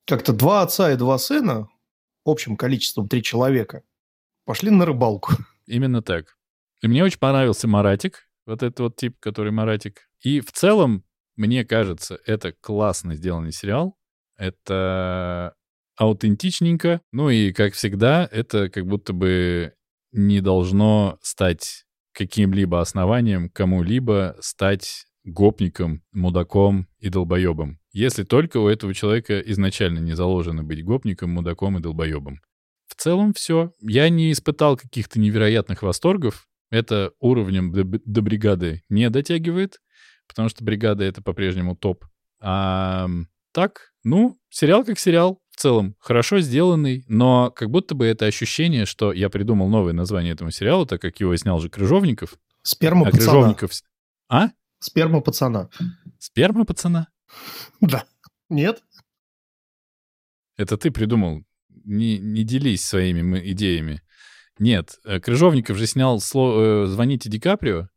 Как-то два отца и два сына, общим количеством три человека, пошли на рыбалку. Именно так. И мне очень понравился Маратик, вот этот вот тип, который Маратик. И в целом, мне кажется, это классно сделанный сериал. Это аутентичненько. Ну и, как всегда, это как будто бы не должно стать каким-либо основанием кому-либо стать гопником, мудаком и долбоебом. Если только у этого человека изначально не заложено быть гопником, мудаком и долбоебом. В целом все. Я не испытал каких-то невероятных восторгов. Это уровнем до, бригады не дотягивает, потому что бригада — это по-прежнему топ. А так, ну, сериал как сериал целом хорошо сделанный, но как будто бы это ощущение, что я придумал новое название этому сериалу, так как его снял же Крыжовников. Сперма а пацана. Крыжовников... А? Сперма пацана. Сперма пацана? Да. Нет? Это ты придумал. Не, не делись своими идеями. Нет, э, Крыжовников же снял сло... Э, «Звоните Ди Каприо»,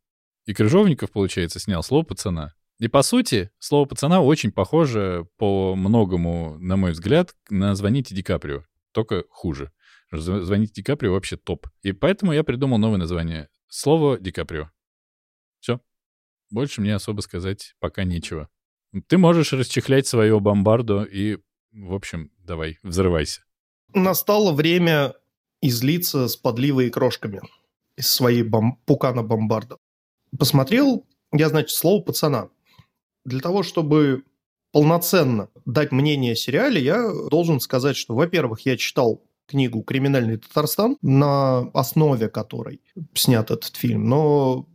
И Крыжовников, получается, снял «Слово пацана». И, по сути, «Слово пацана» очень похоже по многому, на мой взгляд, на «Звоните Ди Каприо», только хуже. «Звоните Ди Каприо» вообще топ. И поэтому я придумал новое название «Слово Ди Каприо». Все. Больше мне особо сказать пока нечего. Ты можешь расчехлять свое бомбардо и, в общем, давай, взрывайся. Настало время излиться с подливой и крошками из своей бом... пукана бомбарда. Посмотрел я, значит, слово пацана. Для того, чтобы полноценно дать мнение о сериале, я должен сказать, что, во-первых, я читал книгу «Криминальный Татарстан», на основе которой снят этот фильм, но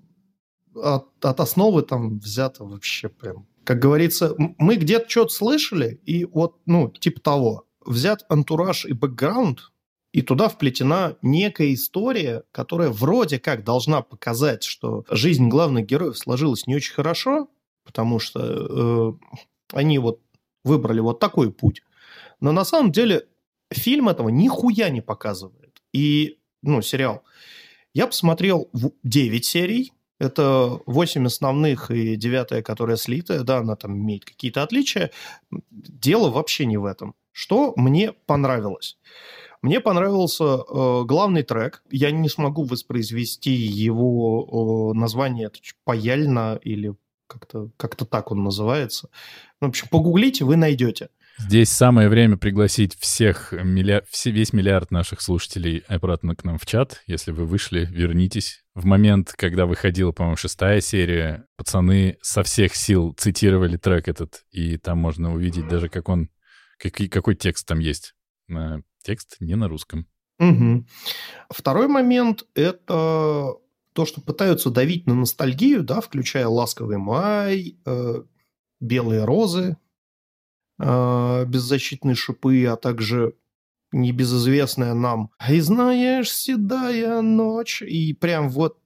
от, от основы там взято вообще прям... Как говорится, мы где-то что-то слышали, и вот, ну, типа того. Взят антураж и бэкграунд, и туда вплетена некая история, которая вроде как должна показать, что жизнь главных героев сложилась не очень хорошо, потому что э, они вот выбрали вот такой путь. Но на самом деле фильм этого нихуя не показывает. И, ну, сериал. Я посмотрел 9 серий, это 8 основных и 9, которая слитая, да, она там имеет какие-то отличия. Дело вообще не в этом. Что мне понравилось? Мне понравился э, главный трек. Я не смогу воспроизвести его э, название, это паяльно или как-то как так он называется. Ну, в общем, погуглите, вы найдете. Здесь самое время пригласить всех, миллиард, все, весь миллиард наших слушателей обратно к нам в чат. Если вы вышли, вернитесь. В момент, когда выходила, по-моему, шестая серия, пацаны со всех сил цитировали трек этот, и там можно увидеть даже, как он, какой, какой текст там есть. Текст не на русском. Угу. Второй момент – это то, что пытаются давить на ностальгию, да, включая «Ласковый май», э, «Белые розы», э, «Беззащитные шипы», а также небезызвестная нам «И знаешь, седая ночь», и прям вот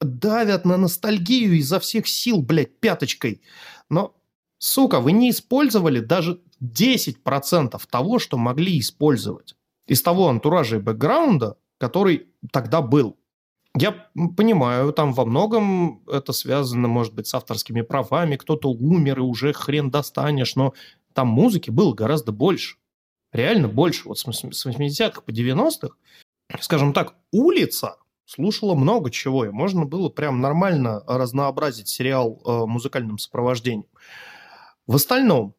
давят на ностальгию изо всех сил, блядь, пяточкой. Но, сука, вы не использовали даже 10% того, что могли использовать из того антуража и бэкграунда, который тогда был. Я понимаю, там во многом это связано, может быть, с авторскими правами, кто-то умер, и уже хрен достанешь, но там музыки было гораздо больше. Реально больше. Вот с 80-х по 90-х, скажем так, улица слушала много чего, и можно было прям нормально разнообразить сериал э, музыкальным сопровождением. В остальном,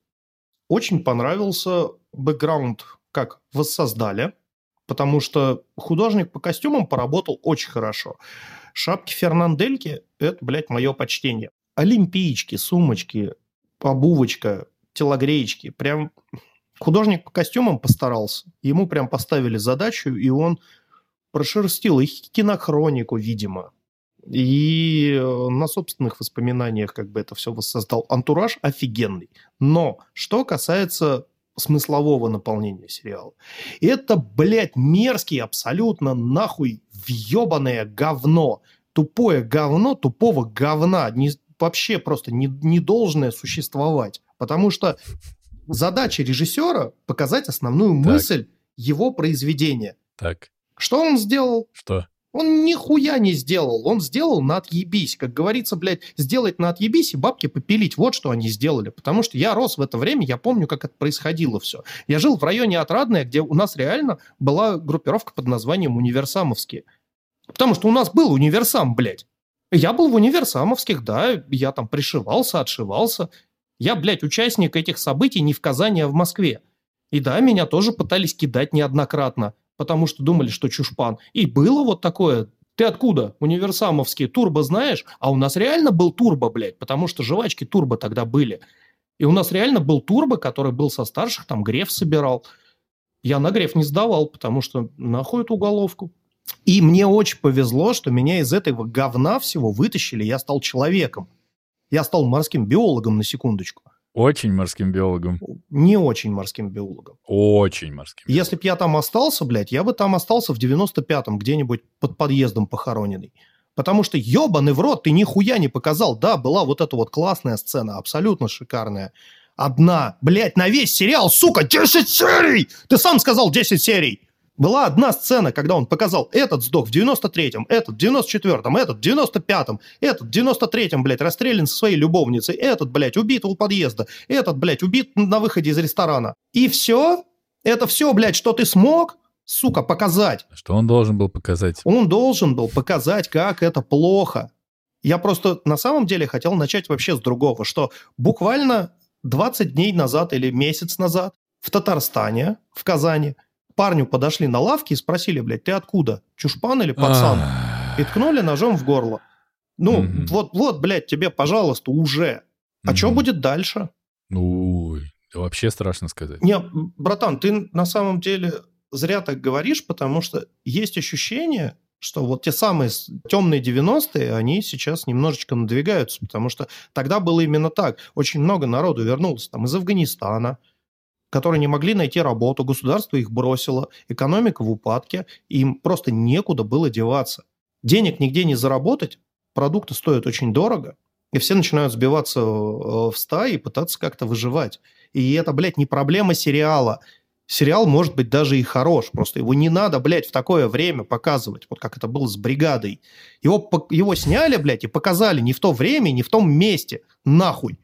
очень понравился бэкграунд, как воссоздали, потому что художник по костюмам поработал очень хорошо. Шапки Фернандельки – это, блядь, мое почтение. Олимпийчики, сумочки, обувочка, телогреечки. Прям художник по костюмам постарался. Ему прям поставили задачу, и он прошерстил их кинохронику, видимо. И э, на собственных воспоминаниях как бы это все воссоздал. Антураж офигенный. Но что касается смыслового наполнения сериала. Это, блядь, мерзкий абсолютно нахуй въебанное говно. Тупое говно тупого говна. Не, вообще просто не, не должное существовать. Потому что задача режиссера показать основную так. мысль его произведения. Так. Что он сделал? Что? Он нихуя не сделал. Он сделал на отъебись. Как говорится, блядь, сделать на отъебись и бабки попилить. Вот что они сделали. Потому что я рос в это время, я помню, как это происходило все. Я жил в районе Отрадное, где у нас реально была группировка под названием «Универсамовские». Потому что у нас был универсам, блядь. Я был в универсамовских, да, я там пришивался, отшивался. Я, блядь, участник этих событий не в Казани, а в Москве. И да, меня тоже пытались кидать неоднократно потому что думали, что чушпан. И было вот такое. Ты откуда? Универсамовские. Турбо знаешь? А у нас реально был турбо, блядь, потому что жвачки турбо тогда были. И у нас реально был турбо, который был со старших, там Греф собирал. Я на Греф не сдавал, потому что нахуй эту уголовку. И мне очень повезло, что меня из этого говна всего вытащили, я стал человеком. Я стал морским биологом, на секундочку. Очень морским биологом. Не очень морским биологом. Очень морским. Если бы я там остался, блядь, я бы там остался в 95-м, где-нибудь под подъездом похороненный. Потому что ебаный в рот, ты нихуя не показал. Да, была вот эта вот классная сцена, абсолютно шикарная. Одна, блядь, на весь сериал, сука, 10 серий! Ты сам сказал 10 серий! Была одна сцена, когда он показал, этот сдох в 93-м, этот в 94-м, этот в 95-м, этот в 93-м, блядь, расстрелян со своей любовницей, этот, блядь, убит у подъезда, этот, блядь, убит на выходе из ресторана. И все? Это все, блядь, что ты смог? сука, показать. Что он должен был показать? Он должен был показать, как это плохо. Я просто на самом деле хотел начать вообще с другого, что буквально 20 дней назад или месяц назад в Татарстане, в Казани, парню подошли на лавке и спросили, блядь, ты откуда? Чушпан или пацан? И ткнули ножом в горло. Ну, вот, вот, блядь, тебе, пожалуйста, уже. А что будет дальше? Ой, вообще страшно сказать. Не, братан, ты на самом деле зря так говоришь, потому что есть ощущение, что вот те самые темные 90-е, они сейчас немножечко надвигаются, потому что тогда было именно так. Очень много народу вернулось там из Афганистана, которые не могли найти работу, государство их бросило, экономика в упадке, им просто некуда было деваться. Денег нигде не заработать, продукты стоят очень дорого, и все начинают сбиваться э, в стаи и пытаться как-то выживать. И это, блядь, не проблема сериала – сериал может быть даже и хорош. Просто его не надо, блядь, в такое время показывать, вот как это было с «Бригадой». Его, его сняли, блядь, и показали не в то время, не в том месте. Нахуй.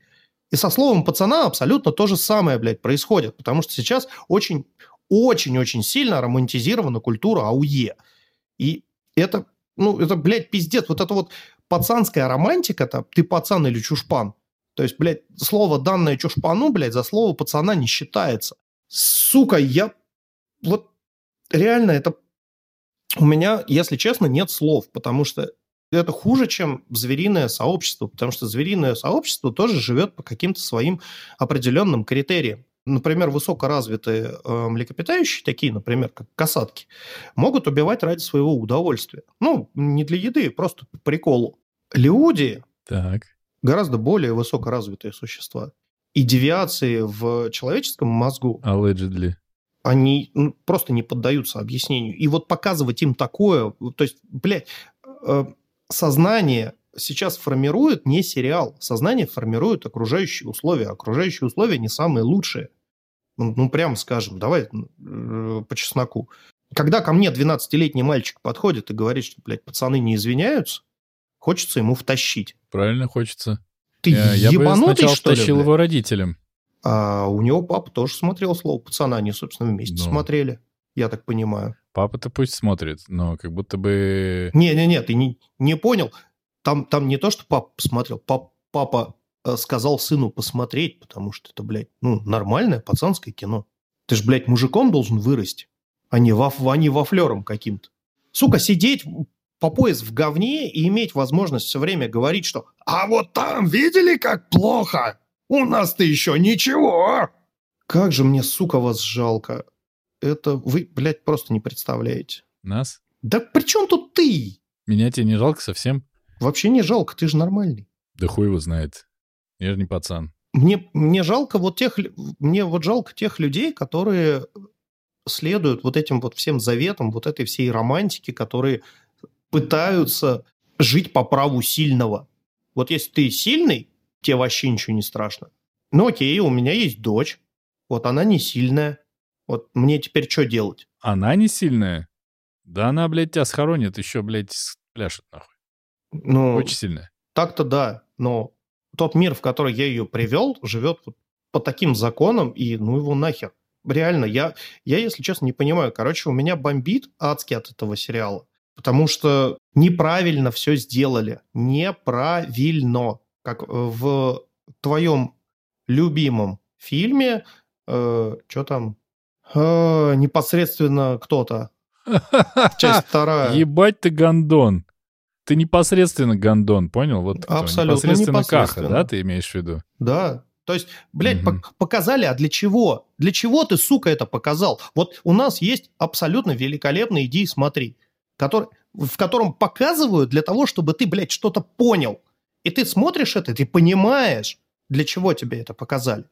И со словом пацана абсолютно то же самое, блядь, происходит. Потому что сейчас очень, очень-очень сильно романтизирована культура АУЕ. И это, ну, это, блядь, пиздец. Вот это вот пацанская романтика, это ты пацан или чушпан. То есть, блядь, слово данное чушпану, блядь, за слово пацана не считается сука, я вот реально это у меня, если честно, нет слов, потому что это хуже, чем звериное сообщество, потому что звериное сообщество тоже живет по каким-то своим определенным критериям. Например, высокоразвитые э, млекопитающие, такие, например, как касатки, могут убивать ради своего удовольствия. Ну, не для еды, просто по приколу. Люди так. гораздо более высокоразвитые существа и девиации в человеческом мозгу, Allegedly. они ну, просто не поддаются объяснению. И вот показывать им такое, то есть, блядь, э, сознание сейчас формирует не сериал, сознание формирует окружающие условия. Окружающие условия не самые лучшие. Ну, ну прямо скажем, давай э, по чесноку. Когда ко мне 12-летний мальчик подходит и говорит, что, блядь, пацаны не извиняются, хочется ему втащить. Правильно хочется. Ты я, ебанутый, я бы что ли? тащил его родителям. А у него папа тоже смотрел слово пацана, они, собственно, вместе ну, смотрели, я так понимаю. Папа-то пусть смотрит, но как будто бы... Не-не-не, ты не, не понял. Там, там не то, что папа посмотрел, пап, папа э, сказал сыну посмотреть, потому что это, блядь, ну, нормальное пацанское кино. Ты ж, блядь, мужиком должен вырасти, а не, ваф, а не вафлером каким-то. Сука, сидеть по пояс в говне и иметь возможность все время говорить, что «А вот там видели, как плохо? У нас-то еще ничего!» Как же мне, сука, вас жалко. Это вы, блядь, просто не представляете. Нас? Да при чем тут ты? Меня тебе не жалко совсем? Вообще не жалко, ты же нормальный. Да хуй его знает. Я же не пацан. Мне, мне жалко вот тех, мне вот жалко тех людей, которые следуют вот этим вот всем заветам, вот этой всей романтики, которые пытаются жить по праву сильного. Вот если ты сильный, тебе вообще ничего не страшно. Ну окей, у меня есть дочь. Вот она не сильная. Вот мне теперь что делать? Она не сильная? Да она, блядь, тебя схоронит, еще, блядь, пляшет нахуй. Ну, Очень сильная. Так-то да, но тот мир, в который я ее привел, живет по таким законам, и ну его нахер. Реально, я, я, если честно, не понимаю. Короче, у меня бомбит адски от этого сериала. Потому что неправильно все сделали. Неправильно. Как в твоем любимом фильме, э, что там, э, непосредственно кто-то. [LAUGHS] Часть вторая. Ебать ты гондон. Ты непосредственно гондон, понял? Вот Абсолютно непосредственно, непосредственно. Каха, да, ты имеешь в виду? Да. То есть, блядь, угу. показали, а для чего? Для чего ты, сука, это показал? Вот у нас есть абсолютно великолепные идеи, смотри который, в котором показывают для того, чтобы ты, блядь, что-то понял. И ты смотришь это, ты понимаешь, для чего тебе это показали.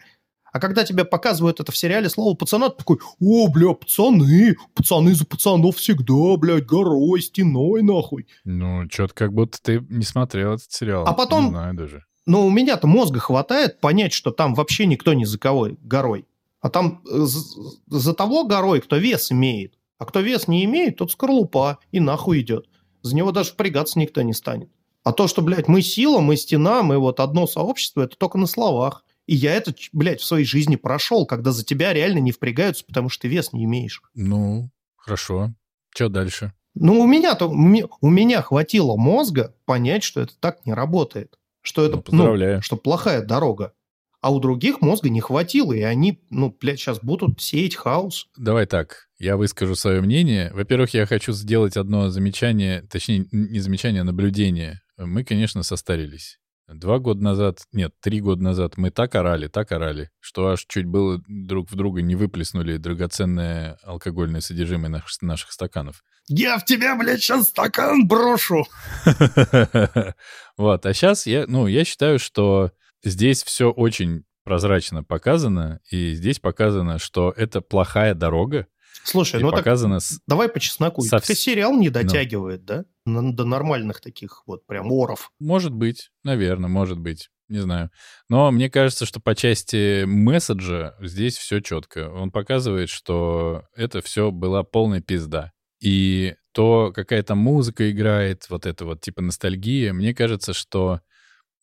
А когда тебе показывают это в сериале слово пацана, ты такой, о, бля, пацаны, пацаны за пацанов всегда, блядь, горой, стеной, нахуй. Ну, что-то как будто ты не смотрел этот сериал. А потом... Не знаю даже. Но у меня-то мозга хватает понять, что там вообще никто не за кого горой. А там э, за, за того горой, кто вес имеет. А кто вес не имеет, тот скорлупа и нахуй идет. За него даже впрягаться никто не станет. А то, что, блядь, мы сила, мы стена, мы вот одно сообщество, это только на словах. И я это, блядь, в своей жизни прошел, когда за тебя реально не впрягаются, потому что ты вес не имеешь. Ну, хорошо. Что дальше? Ну, у меня-то, у меня хватило мозга понять, что это так не работает. Что это, Ну, поздравляю. ну, что плохая дорога. А у других мозга не хватило, и они, ну, блядь, сейчас будут сеять хаос. Давай так, я выскажу свое мнение. Во-первых, я хочу сделать одно замечание, точнее, не замечание, а наблюдение. Мы, конечно, состарились. Два года назад, нет, три года назад мы так орали, так орали, что аж чуть было друг в друга не выплеснули драгоценное алкогольное содержимое наших, наших стаканов. Я в тебя, блядь, сейчас стакан брошу. [LAUGHS] Вот, а сейчас я, ну, я считаю, что здесь все очень прозрачно показано, и здесь показано, что это плохая дорога, Слушай, ну так с- давай по чесноку. со Так и вс- сериал не дотягивает, да? До нормальных таких вот прям оров. Может быть, наверное, может быть, не знаю. Но мне кажется, что по части месседжа здесь все четко. Он показывает, что это все была полная пизда. И то, какая там музыка играет, вот это вот типа ностальгия, мне кажется, что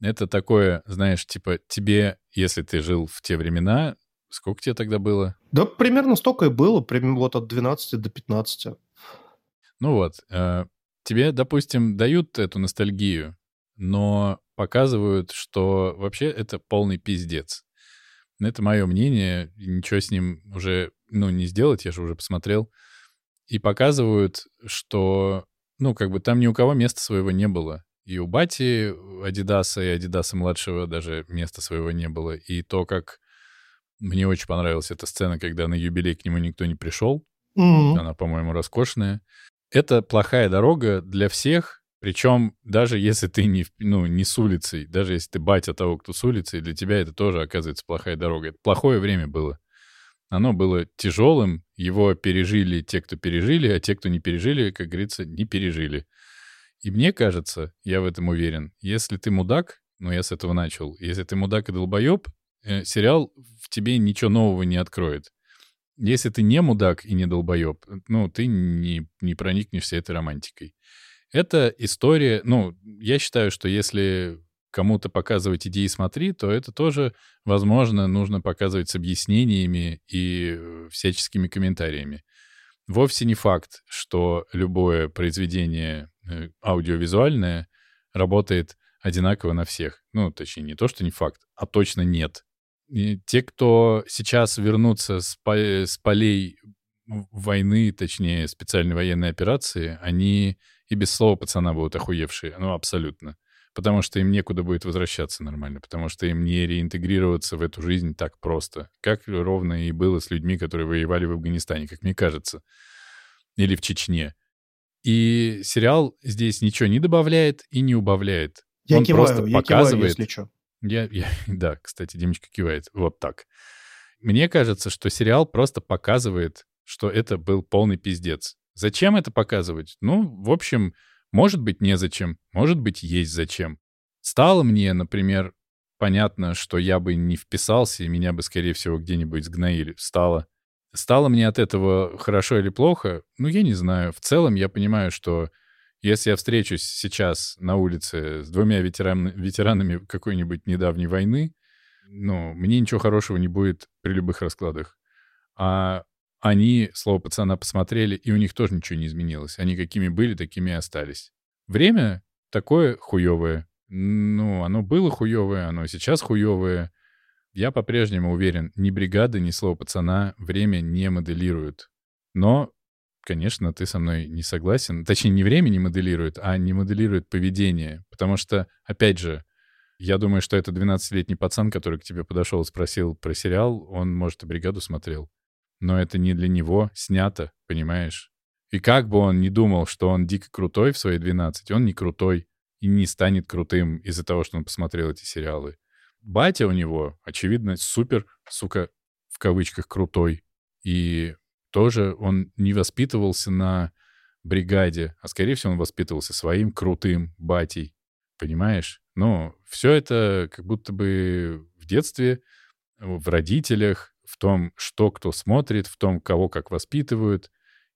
это такое, знаешь, типа тебе, если ты жил в те времена, сколько тебе тогда было? Да, примерно столько и было, прям вот от 12 до 15. Ну вот, э, тебе, допустим, дают эту ностальгию, но показывают, что вообще это полный пиздец. Это мое мнение, ничего с ним уже, ну, не сделать, я же уже посмотрел. И показывают, что, ну, как бы там ни у кого места своего не было. И у Бати Адидаса, и Адидаса младшего даже места своего не было. И то, как мне очень понравилась эта сцена, когда на юбилей к нему никто не пришел, Мгм. она, по-моему, роскошная. Это плохая дорога для всех, причем даже если ты не, ну, не с улицей, даже если ты батя того, кто с улицы, для тебя это тоже оказывается плохая дорога. Это плохое время было. Оно было тяжелым, его пережили те, кто пережили, а те, кто не пережили, как говорится, не пережили. И мне кажется, я в этом уверен, если ты мудак, ну я с этого начал, если ты мудак и долбоеб, э, сериал в тебе ничего нового не откроет. Если ты не мудак и не долбоеб, ну, ты не, не проникнешься этой романтикой. Это история, ну, я считаю, что если кому-то показывать идеи «смотри», то это тоже, возможно, нужно показывать с объяснениями и э, всяческими комментариями. Вовсе не факт, что любое произведение э, аудиовизуальное работает одинаково на всех. Ну, точнее, не то, что не факт, а точно нет. И те, кто сейчас вернутся с, по- с полей войны, точнее, специальной военной операции, они и без слова пацана будут охуевшие. Ну, абсолютно. Потому что им некуда будет возвращаться нормально, потому что им не реинтегрироваться в эту жизнь так просто. Как ровно и было с людьми, которые воевали в Афганистане, как мне кажется. Или в Чечне. И сериал здесь ничего не добавляет и не убавляет. Я Он киваю, просто я киваю, показывает- если что. Я, я- [LAUGHS] да, кстати, Димочка кивает. Вот так. Мне кажется, что сериал просто показывает, что это был полный пиздец. Зачем это показывать? Ну, в общем, может быть, незачем, может быть, есть зачем. Стало мне, например, понятно, что я бы не вписался, и меня бы, скорее всего, где-нибудь сгноили. Стало. Стало мне от этого хорошо или плохо? Ну, я не знаю. В целом, я понимаю, что если я встречусь сейчас на улице с двумя ветеран, ветеранами какой-нибудь недавней войны, ну, мне ничего хорошего не будет при любых раскладах. А они, слово пацана, посмотрели, и у них тоже ничего не изменилось. Они какими были, такими и остались. Время такое хуевое. Ну, оно было хуевое, оно сейчас хуевое. Я по-прежнему уверен, ни бригада, ни слово пацана время не моделируют. Но, конечно, ты со мной не согласен. Точнее, не время не моделирует, а не моделирует поведение. Потому что, опять же, я думаю, что это 12-летний пацан, который к тебе подошел и спросил про сериал, он, может, и бригаду смотрел. Но это не для него снято, понимаешь? И как бы он ни думал, что он дико крутой в свои 12, он не крутой и не станет крутым из-за того, что он посмотрел эти сериалы. Батя у него, очевидно, супер, сука, в кавычках, крутой. И тоже он не воспитывался на бригаде, а, скорее всего, он воспитывался своим крутым батей. Понимаешь? Ну, все это как будто бы в детстве, в родителях, в том, что кто смотрит, в том, кого как воспитывают.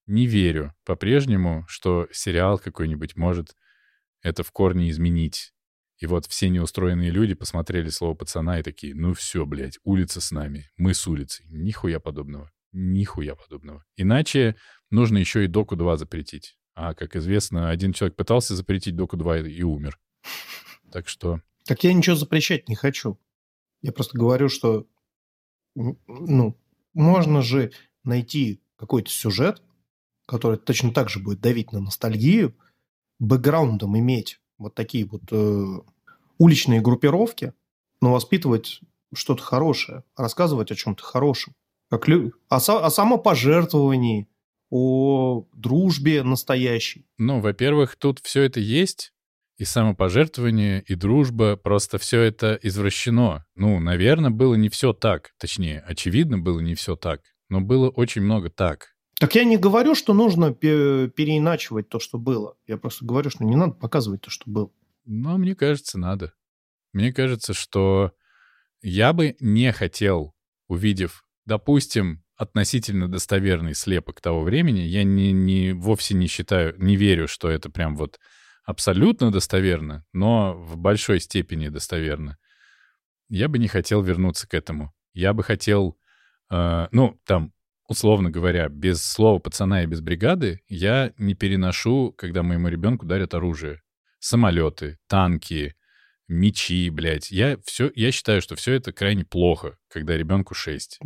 не верю по-прежнему, что сериал какой-нибудь может это в корне изменить. И вот все неустроенные люди посмотрели слово пацана и такие, ну все, блядь, улица с нами, мы с улицей. Нихуя подобного. Нихуя подобного. Иначе нужно еще и Доку 2 запретить. А, как известно, один человек пытался запретить Доку 2 и умер. Так что... Так я ничего запрещать не хочу. Я просто говорю, что ну, можно же найти какой-то сюжет, который точно так же будет давить на ностальгию, бэкграундом иметь вот такие вот э, уличные группировки, но воспитывать что-то хорошее, рассказывать о чем-то хорошем, как лю... о, со... о самопожертвовании, о дружбе настоящей. Ну, во-первых, тут все это есть, и самопожертвование, и дружба, просто все это извращено. Ну, наверное, было не все так, точнее, очевидно, было не все так, но было очень много так. Так я не говорю, что нужно переиначивать то, что было. Я просто говорю, что не надо показывать то, что было. Но мне кажется, надо. Мне кажется, что я бы не хотел, увидев, допустим, относительно достоверный слепок того времени, я не, не, вовсе не считаю, не верю, что это прям вот абсолютно достоверно, но в большой степени достоверно. Я бы не хотел вернуться к этому. Я бы хотел, э, ну, там, условно говоря, без слова пацана и без бригады я не переношу, когда моему ребенку дарят оружие. Самолеты, танки, мечи, блядь. Я, все, я считаю, что все это крайне плохо, когда ребенку 6.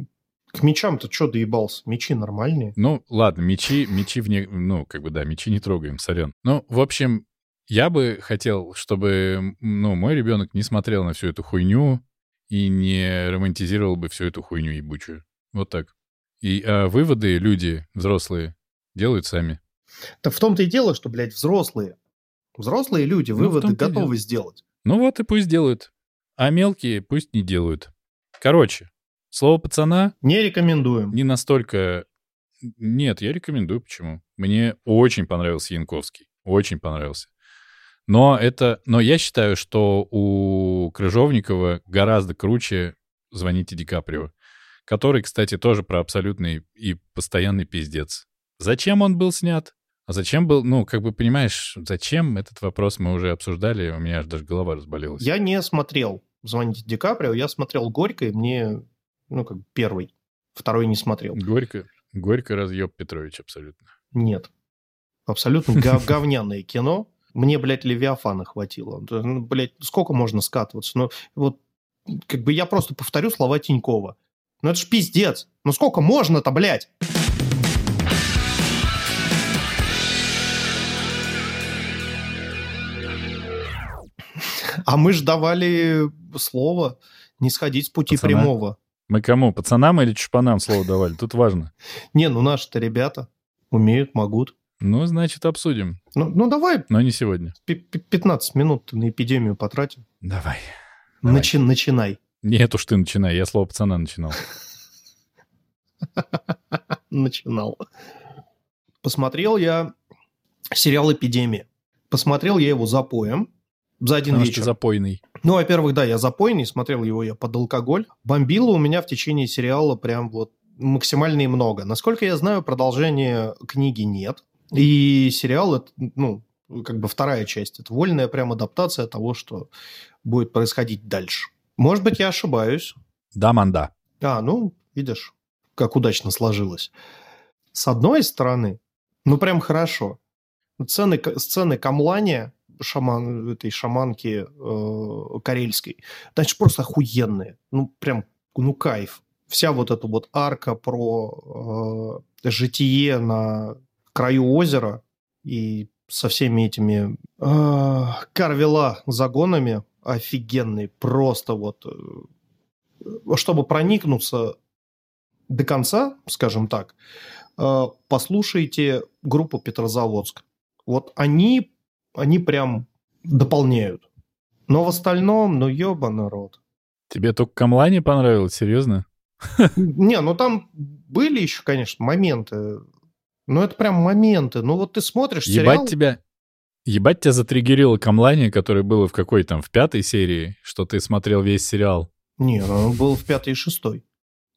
К мечам-то что доебался? Мечи нормальные. Ну, ладно, мечи, мечи вне... Ну, как бы, да, мечи не трогаем, сорян. Ну, в общем, я бы хотел, чтобы, ну, мой ребенок не смотрел на всю эту хуйню и не романтизировал бы всю эту хуйню ебучую. Вот так. И а выводы люди, взрослые, делают сами. Так в том-то и дело, что, блядь, взрослые. Взрослые люди ну, выводы готовы сделать. Ну вот и пусть делают. А мелкие пусть не делают. Короче, слово пацана... Не рекомендуем. Не настолько... Нет, я рекомендую. Почему? Мне очень понравился Янковский. Очень понравился. Но это... Но я считаю, что у Крыжовникова гораздо круче «Звоните Ди Каприо» который, кстати, тоже про абсолютный и постоянный пиздец. Зачем он был снят? А зачем был, ну, как бы понимаешь, зачем этот вопрос мы уже обсуждали, у меня аж даже голова разболелась. Я не смотрел «Звоните Ди Каприо», я смотрел «Горько», и мне, ну, как первый, второй не смотрел. «Горько», «Горько» разъеб Петрович абсолютно. Нет. Абсолютно гов [LAUGHS] говняное кино. Мне, блядь, Левиафана хватило. Ну, блядь, сколько можно скатываться? Ну, вот, как бы я просто повторю слова Тинькова. Ну это ж пиздец. Ну сколько можно-то, блядь? А мы ж давали слово не сходить с пути Пацана? прямого. Мы кому? Пацанам или чушпанам слово давали? Тут важно. Не, ну наши-то ребята умеют, могут. Ну, значит, обсудим. Ну, ну давай. Но не сегодня. 15 минут на эпидемию потратим. Давай. Начи- начинай. Нет уж ты начинай, я слово пацана начинал. [LAUGHS] Начинал. Посмотрел я сериал «Эпидемия». Посмотрел я его запоем за один Потому вечер. запойный. Ну, во-первых, да, я запойный, смотрел его я под алкоголь. Бомбило у меня в течение сериала прям вот максимально и много. Насколько я знаю, продолжения книги нет. И сериал, это, ну, как бы вторая часть. Это вольная прям адаптация того, что будет происходить дальше. Может быть, я ошибаюсь. Да, манда. А, ну, видишь, как удачно сложилось. С одной стороны, ну прям хорошо. Сцены, сцены камлания шаман, этой шаманки э, карельской, значит, просто охуенные. Ну, прям, ну, кайф. Вся вот эта вот арка про э, житие на краю озера и со всеми этими э, карвела загонами офигенный. Просто вот э, чтобы проникнуться до конца, скажем так, э, послушайте группу Петрозаводск. Вот они, они прям дополняют. Но в остальном, ну ёба народ. Тебе только Камлани понравилось, серьезно? Не, ну там были еще, конечно, моменты. Ну это прям моменты. Ну вот ты смотришь Ебать сериал... тебя... Ебать тебя затриггерило Камлани, которое было в какой там, в пятой серии, что ты смотрел весь сериал. Не, он был в пятой и шестой.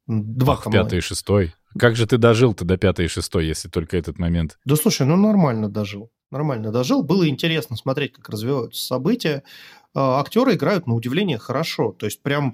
Два Ах, пятый и шестой. Как же ты дожил-то до пятой и шестой, если только этот момент? Да слушай, ну нормально дожил. Нормально дожил. Было интересно смотреть, как развиваются события. А, актеры играют, на удивление, хорошо. То есть прям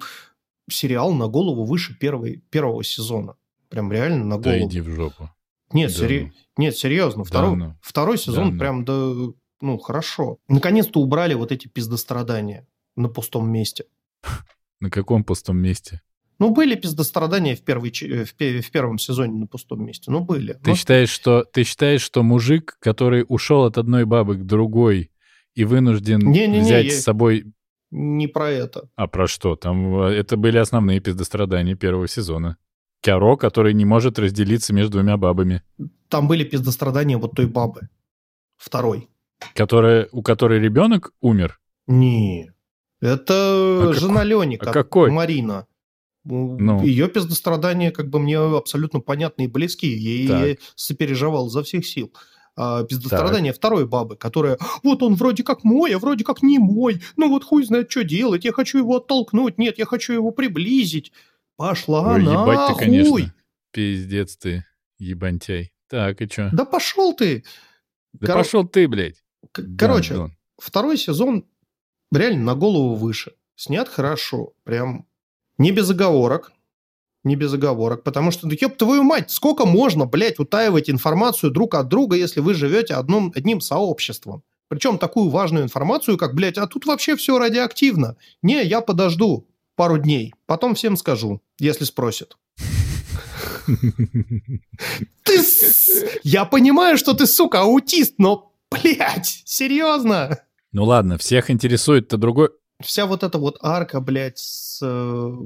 сериал на голову выше первой, первого сезона. Прям реально на голову. Да иди в жопу. Нет, Да сери... ну. Нет серьезно. Да Второй, ну. второй сезон Да ну. прям да, ну, хорошо. Наконец-то убрали вот эти пиздострадания на пустом месте. [LAUGHS] На каком пустом месте? Ну, были пиздострадания в, первой, ч- в, в первом сезоне на пустом месте. Ну, были. Ты Ну, считаешь, что ты считаешь, что мужик, который ушел от одной бабы к другой и вынужден Не-не-не, взять я- с собой... Не про это. А про что? Там э, это были основные пиздострадания первого сезона. Кяро, который не может разделиться между двумя бабами, Там были пиздострадания вот той бабы. Второй. которая, у которой ребенок умер. Не. Это А жена Лени, а какой? Марина. Ну. Ее пиздострадания как бы мне абсолютно понятны и близки. Я, Так. я сопереживал за всех сил. А пиздострадание второй бабы, которая вот он вроде как мой, а вроде как не мой. Ну вот хуй знает, что делать. Я хочу его оттолкнуть. Нет, я хочу его приблизить. Пошла Ой, ебать нахуй. ты, конечно. Пиздец ты, ебантяй. Так, и чё? Да пошел ты. Да Кор- пошел ты, блядь. Короче, гандон. второй сезон реально на голову выше. Снят хорошо. Прям не без оговорок. Не без оговорок. Потому что, да ёб твою мать, сколько можно, блядь, утаивать информацию друг от друга, если вы живете одном, одним сообществом? Причем такую важную информацию, как, блядь, а тут вообще все радиоактивно. Не, я подожду пару дней, потом всем скажу, если спросят. Ты, я понимаю, что ты, сука, аутист, но, блядь, серьезно? Ну ладно, всех интересует-то другой... вся вот эта вот арка, блядь, с э,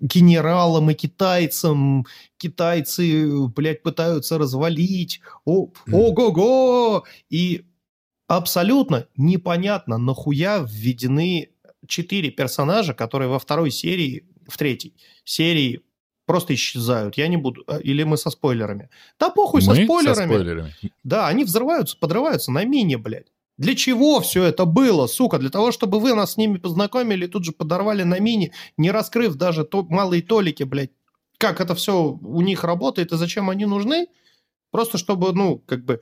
генералом и китайцем, китайцы, блядь, пытаются развалить, о, ого-го, и абсолютно непонятно, нахуя введены четыре персонажа, которые во второй серии, в третьей серии просто исчезают. Я не буду... а, Или мы со спойлерами? Да похуй со Мы спойлерами. спойлерами. Да, они взрываются, подрываются на мине, блядь. Для чего все это было, сука? Для того, чтобы вы нас с ними познакомили, тут же подорвали на мине, не раскрыв даже то, малые толики, блядь. Как это все у них работает и зачем они нужны? Просто чтобы, ну, как бы...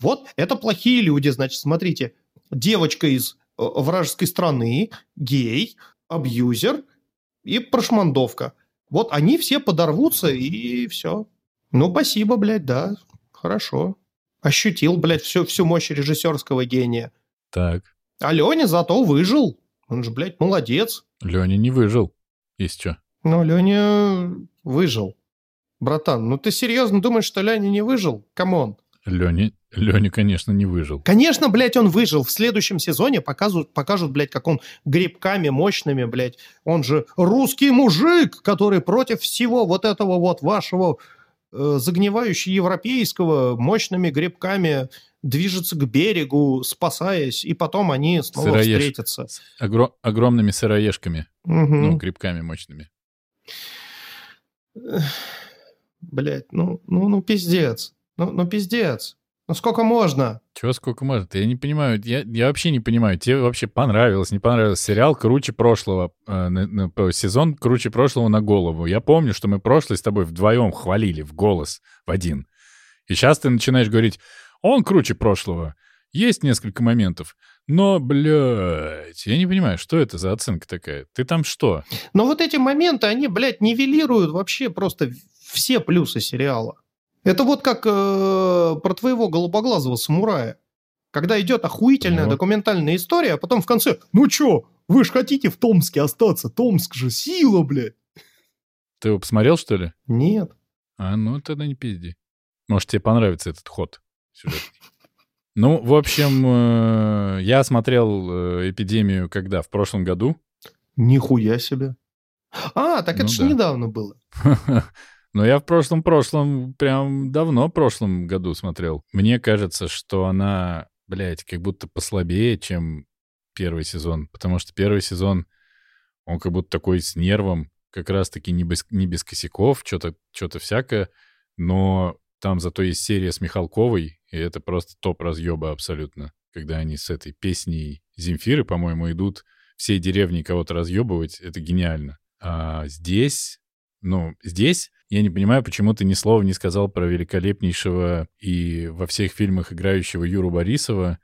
Вот, это плохие люди, значит, смотрите. Девочка из э, вражеской страны, гей, абьюзер и прошмандовка. Вот они все подорвутся и все. Ну, спасибо, блядь, да, хорошо. Ощутил, блядь, всю, всю мощь режиссерского гения. Так, А Леня зато выжил. Он же, блядь, молодец. Леня не выжил. Есть что? Ну, Леня выжил. Братан, ну ты серьезно думаешь, что Леня не выжил? Come on. Леня, Леня, конечно, не выжил. Конечно, блядь, он выжил. В следующем сезоне покажут, покажут, блядь, как он грибками мощными, блядь. Он же русский мужик, который против всего вот этого вот вашего э, загнивающего европейского мощными грибками движется к берегу, спасаясь, и потом они снова Сыроежка. встретятся. С огро- огромными сыроежками, Мгм. ну, грибками мощными. Блядь, ну, ну, ну, пиздец. Ну, ну, пиздец. Ну, сколько можно? Чего сколько может? Я не понимаю, я, я вообще не понимаю, тебе вообще понравилось, не понравилось? Сериал круче прошлого, э, на- на- сезон круче прошлого на голову. Я помню, что мы прошлый с тобой вдвоем хвалили в голос, в один. И сейчас ты начинаешь говорить, он круче прошлого. Есть несколько моментов. Но, блядь, я не понимаю, что это за оценка такая? Ты там что? Но вот эти моменты, они, блядь, нивелируют вообще просто все плюсы сериала. Это вот как э, про твоего голубоглазого самурая. Когда идет охуительная Ну. документальная история, а потом в конце, ну чё, вы ж хотите в Томске остаться? Томск же сила, блядь. Ты его посмотрел, что ли? Нет. А, ну тогда не пизди. Может, тебе понравится этот ход сюжетный. Ну, в общем, э, я смотрел э, «Эпидемию» когда? В прошлом году. Нихуя себе. А, так это Ну же да. недавно было. [LAUGHS] Но я в прошлом-прошлом, прям давно в прошлом году смотрел. Мне кажется, что она, блядь, как будто послабее, чем первый сезон. Потому что первый сезон, он как будто такой с нервом, как раз-таки не без, не без косяков, что-то что всякое. Но там зато есть серия с Михалковой, и это просто топ разъеба абсолютно. Когда они с этой песней Земфиры, по-моему, идут всей деревни кого-то разъебывать, это гениально. А здесь, ну, здесь Я не понимаю, почему ты ни слова не сказал про великолепнейшего и во всех фильмах играющего Юру Борисова,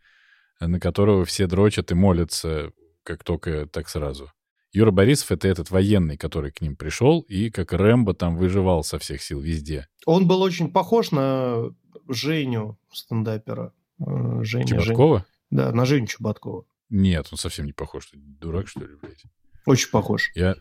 на которого все дрочат и молятся, как только так сразу. Юра Борисов — это этот военный, который к ним пришел и как Рэмбо там выживал со всех сил везде. Он был очень похож на Женю стендапера. Э, Женя, Чеботкова? Жень- Да, на Женю Чубаткова. Нет, он совсем не похож. Ты дурак, что ли, блядь? Очень похож. Я,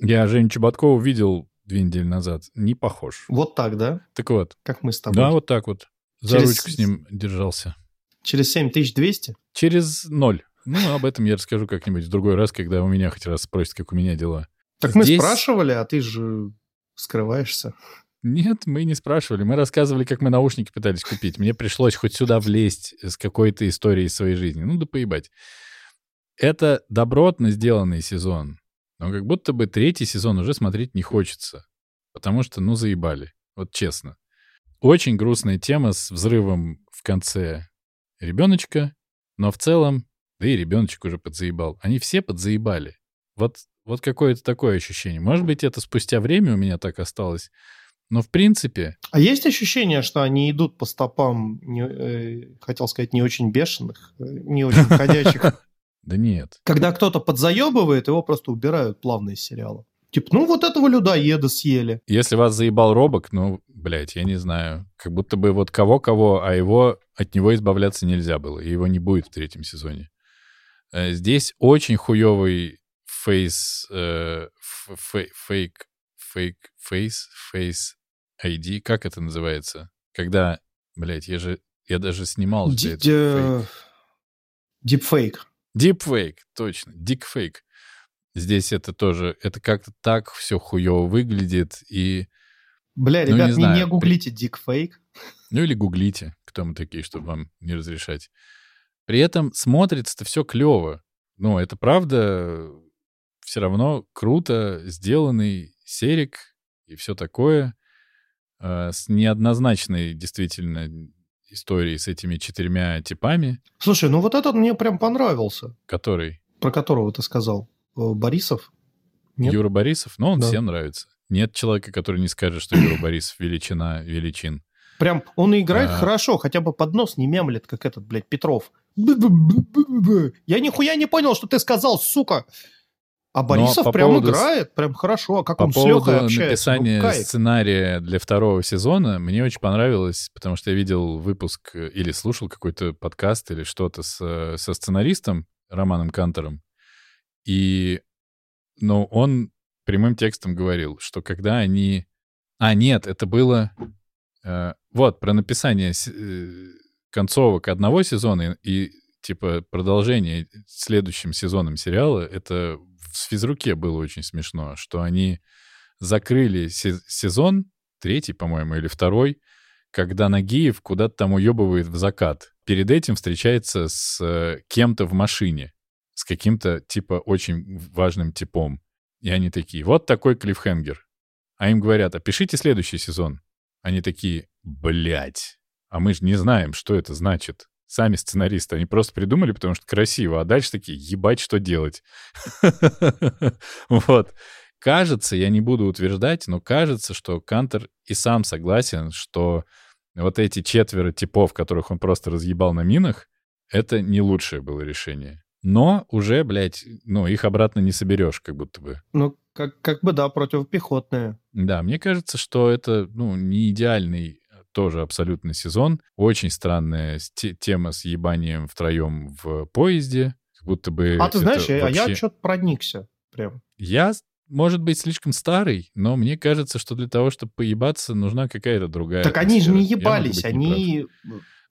я Женю Чеботкова видел две недели назад. Не похож. Вот так, да? Так вот. Как мы с тобой. Да, вот так вот. За Через- ручку с ним держался. Через 7200? Через ноль. Ну, об этом я расскажу как-нибудь в другой раз, когда у меня хоть раз спросят, как у меня дела. Так мы Здесь- спрашивали, а ты же скрываешься. Нет, мы не спрашивали. Мы рассказывали, как мы наушники пытались купить. Мне пришлось хоть сюда влезть с какой-то историей своей жизни. Ну да поебать. Это добротно сделанный сезон. Но как будто бы третий сезон уже смотреть не хочется. Потому что, ну, заебали. Вот честно. Очень грустная тема с взрывом в конце ребеночка. Но в целом, да и ребеночек уже подзаебал. Они все подзаебали. Вот, вот какое-то такое ощущение. Может быть, это спустя время у меня так осталось. Но в принципе, А есть ощущение, что они идут по стопам, не- э, хотел сказать, не очень бешеных, э, не очень ходячих. [LAUGHS] да нет. Когда кто-то подзаебывает, его просто убирают плавно из сериала. Типа, ну вот этого людоеда съели. Если вас заебал Робок, ну, блядь, я не знаю. Как будто бы вот кого-кого, а его от него избавляться нельзя было. И его не будет в третьем сезоне. Э, Здесь очень хуёвый фейс, э, фей- фейк, фейк, face, face ID. Как это называется? Когда, блядь, я же, я даже снимал Ди- это. э, Дипфейк. Дипфейк, точно, дикфейк. Здесь это тоже, это как-то так все хуево выглядит, и, Бля, Ну, не ребят, не, знаю. не гуглите дикфейк. ну или гуглите, кто мы такие, чтобы вам не разрешать. При этом смотрится-то все клево. Ну, это правда все равно круто сделанный серик и все такое э, с неоднозначной действительно историей с этими четырьмя типами, Слушай, ну вот этот мне прям понравился, который про которого ты сказал. Э, Борисов? Нет? Юра Борисов, но он Да. всем нравится. Нет человека, который не скажет, что Юра Борисов величина величин. Прям он играет А. хорошо, хотя бы под нос не мямлет, как этот, блядь, Петров. Я нихуя не понял, что ты сказал, сука. А Борисов по прям поводу играет, прям хорошо. А как По он с Лехой общается? ну, написания кайф. сценария для второго сезона мне очень понравилось, потому что я видел выпуск э, или слушал какой-то подкаст или что-то с, э, со сценаристом Романом Кантором. И, ну, он прямым текстом говорил, что когда они... А, нет, это было... э, вот, про написание э, концовок одного сезона и, типа, продолжение следующим сезоном сериала, это в физруке было очень смешно, что они закрыли се- сезон, третий, по-моему, или второй, когда Нагиев куда-то там уебывает в закат. Перед этим встречается с э, кем-то в машине, с каким-то, типа, очень важным типом. И они такие, вот такой клиффхенгер. А им говорят, опишите следующий сезон. Они такие, блядь, а мы же не знаем, что это значит. Сами сценаристы, они просто придумали, потому что красиво, а дальше такие, ебать, что делать. [LAUGHS] Вот. Кажется, я не буду утверждать, но кажется, что Кантер и сам согласен, что вот эти четверо типов, которых он просто разъебал на минах, это не лучшее было решение. Но уже, блядь, ну, их обратно не соберешь, как будто бы. Ну, как, как бы, да, противопехотные. Да, мне кажется, что это, ну, не идеальный тоже абсолютно сезон. Очень странная тема с ебанием втроем в поезде. Как будто бы А ты это знаешь, я- я вообще- что-то проникся прям. Я, может быть, слишком старый, но мне кажется, что для того, чтобы поебаться, нужна какая-то другая Так они же атмосфера. не Я ебались, быть неправ. они...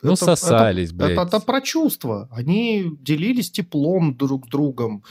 Ну, это- сосались, это, блядь. Это, это про чувства. Они делились теплом друг с другом,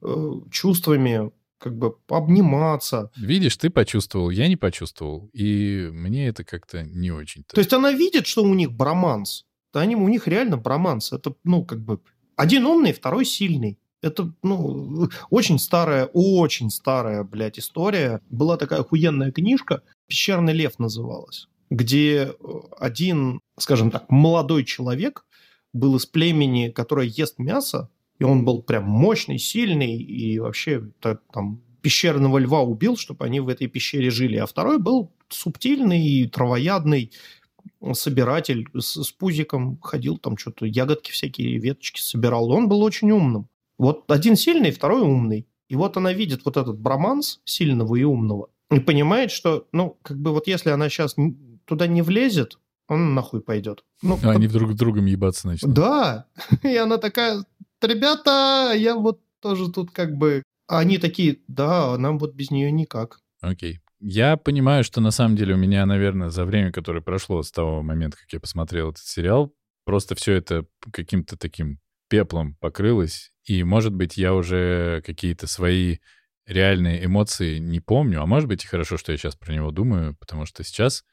э, чувствами, как бы обниматься. Видишь, ты почувствовал, я не почувствовал. И мне это как-то не очень-то. То есть она видит, что у них броманс. Да они, у них реально броманс. Это, ну, как бы... Один умный, второй сильный. Это, ну, очень старая, очень старая, блядь, история. Была такая охуенная книжка, «Пещерный лев» называлась, где э, один, скажем так, молодой человек был из племени, которое ест мясо, и он был прям мощный, сильный, и вообще та- там пещерного льва убил, чтобы они в этой пещере жили. А второй был субтильный, травоядный собиратель с, с пузиком, ходил там что-то, ягодки всякие, веточки собирал. Он был очень умным. Вот один сильный, второй умный. И вот она видит вот этот броманс сильного и умного и понимает, что, ну, как бы вот если она сейчас туда не влезет, он нахуй пойдет. Ну, а они друг с другом ебаться начнут. Да. [LAUGHS] И она такая, ребята, я вот тоже тут как бы... А они такие, да, нам вот без нее никак. Окей. Я понимаю, что на самом деле у меня, наверное, за время, которое прошло с того момента, как я посмотрел этот сериал, просто все это каким-то таким пеплом покрылось. И, может быть, я уже какие-то свои реальные эмоции не помню. А может быть, и хорошо, что я сейчас про него думаю, потому что сейчас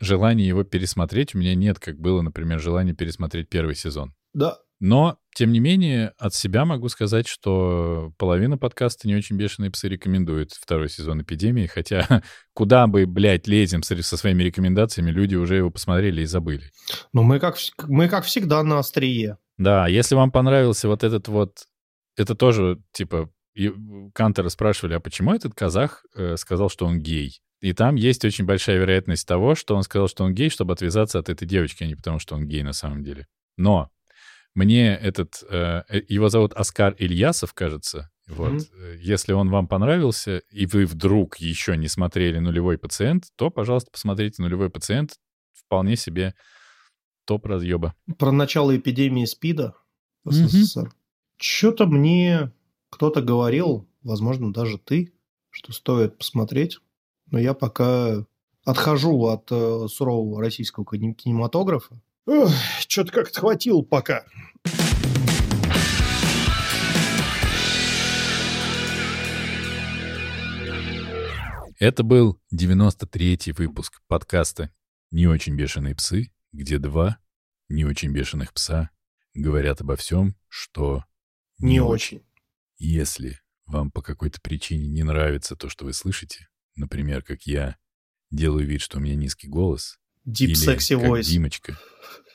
желания его пересмотреть у меня нет, как было, например, желание пересмотреть первый сезон. Да. Но, тем не менее, от себя могу сказать, что половина подкаста «Не очень бешеные псы» рекомендует второй сезон «Эпидемии», хотя [LAUGHS] куда бы, блядь, лезем со своими рекомендациями, люди уже его посмотрели и забыли. Ну, мы как, мы как всегда на острие. Да, если вам понравился вот этот вот... Это тоже, типа, и Кантера спрашивали, а почему этот казах э, сказал, что он гей? И там есть очень большая вероятность того, что он сказал, что он гей, чтобы отвязаться от этой девочки, а не потому, что он гей на самом деле. Но мне этот... Э, э его зовут Оскар Ильясов, кажется. Вот. Mm-hmm. Если он вам понравился, и вы вдруг еще не смотрели «Нулевой пациент», то, пожалуйста, посмотрите «Нулевой пациент». Вполне себе топ разъеба. Про начало эпидемии СПИДа в СССР. Mm-hmm. Что-то мне кто-то говорил, возможно, даже ты, что стоит посмотреть. Но я пока отхожу от э, сурового российского кинематографа. Что-то как-то хватило пока. Это был 93-й выпуск подкаста «Не очень бешеные псы», где два не очень бешеных пса говорят обо всем, что не, не очень. Если вам по какой-то причине не нравится то, что вы слышите, например, как я делаю вид, что у меня низкий голос, Deep или sexy как voice. Димочка,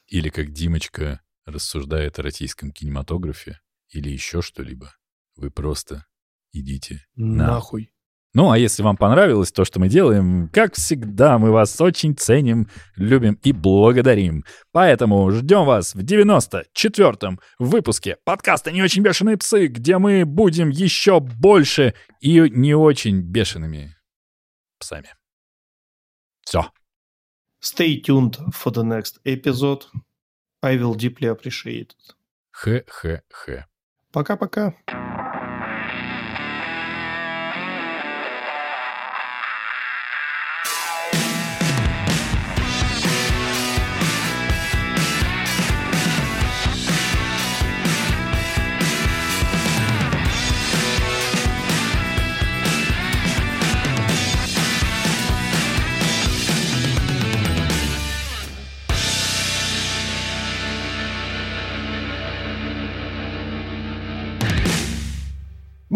или как Димочка рассуждает о российском кинематографе, или еще что-либо, вы просто идите нахуй. Ну, а если вам понравилось то, что мы делаем, как всегда, мы вас очень ценим, любим и благодарим. Поэтому ждем вас в 94-м выпуске подкаста «Не очень бешеные псы», где мы будем еще больше и не очень бешеными псами. Все. Stay tuned for the next episode. I will deeply appreciate it. Х-х-х. Пока-пока.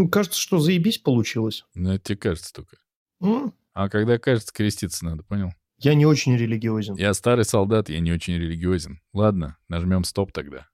Ну, кажется, что заебись получилось. Ну, это тебе кажется только. М? А когда кажется, креститься надо, понял? Я не очень религиозен. Я старый солдат, я не очень религиозен. Ладно, нажмем стоп тогда.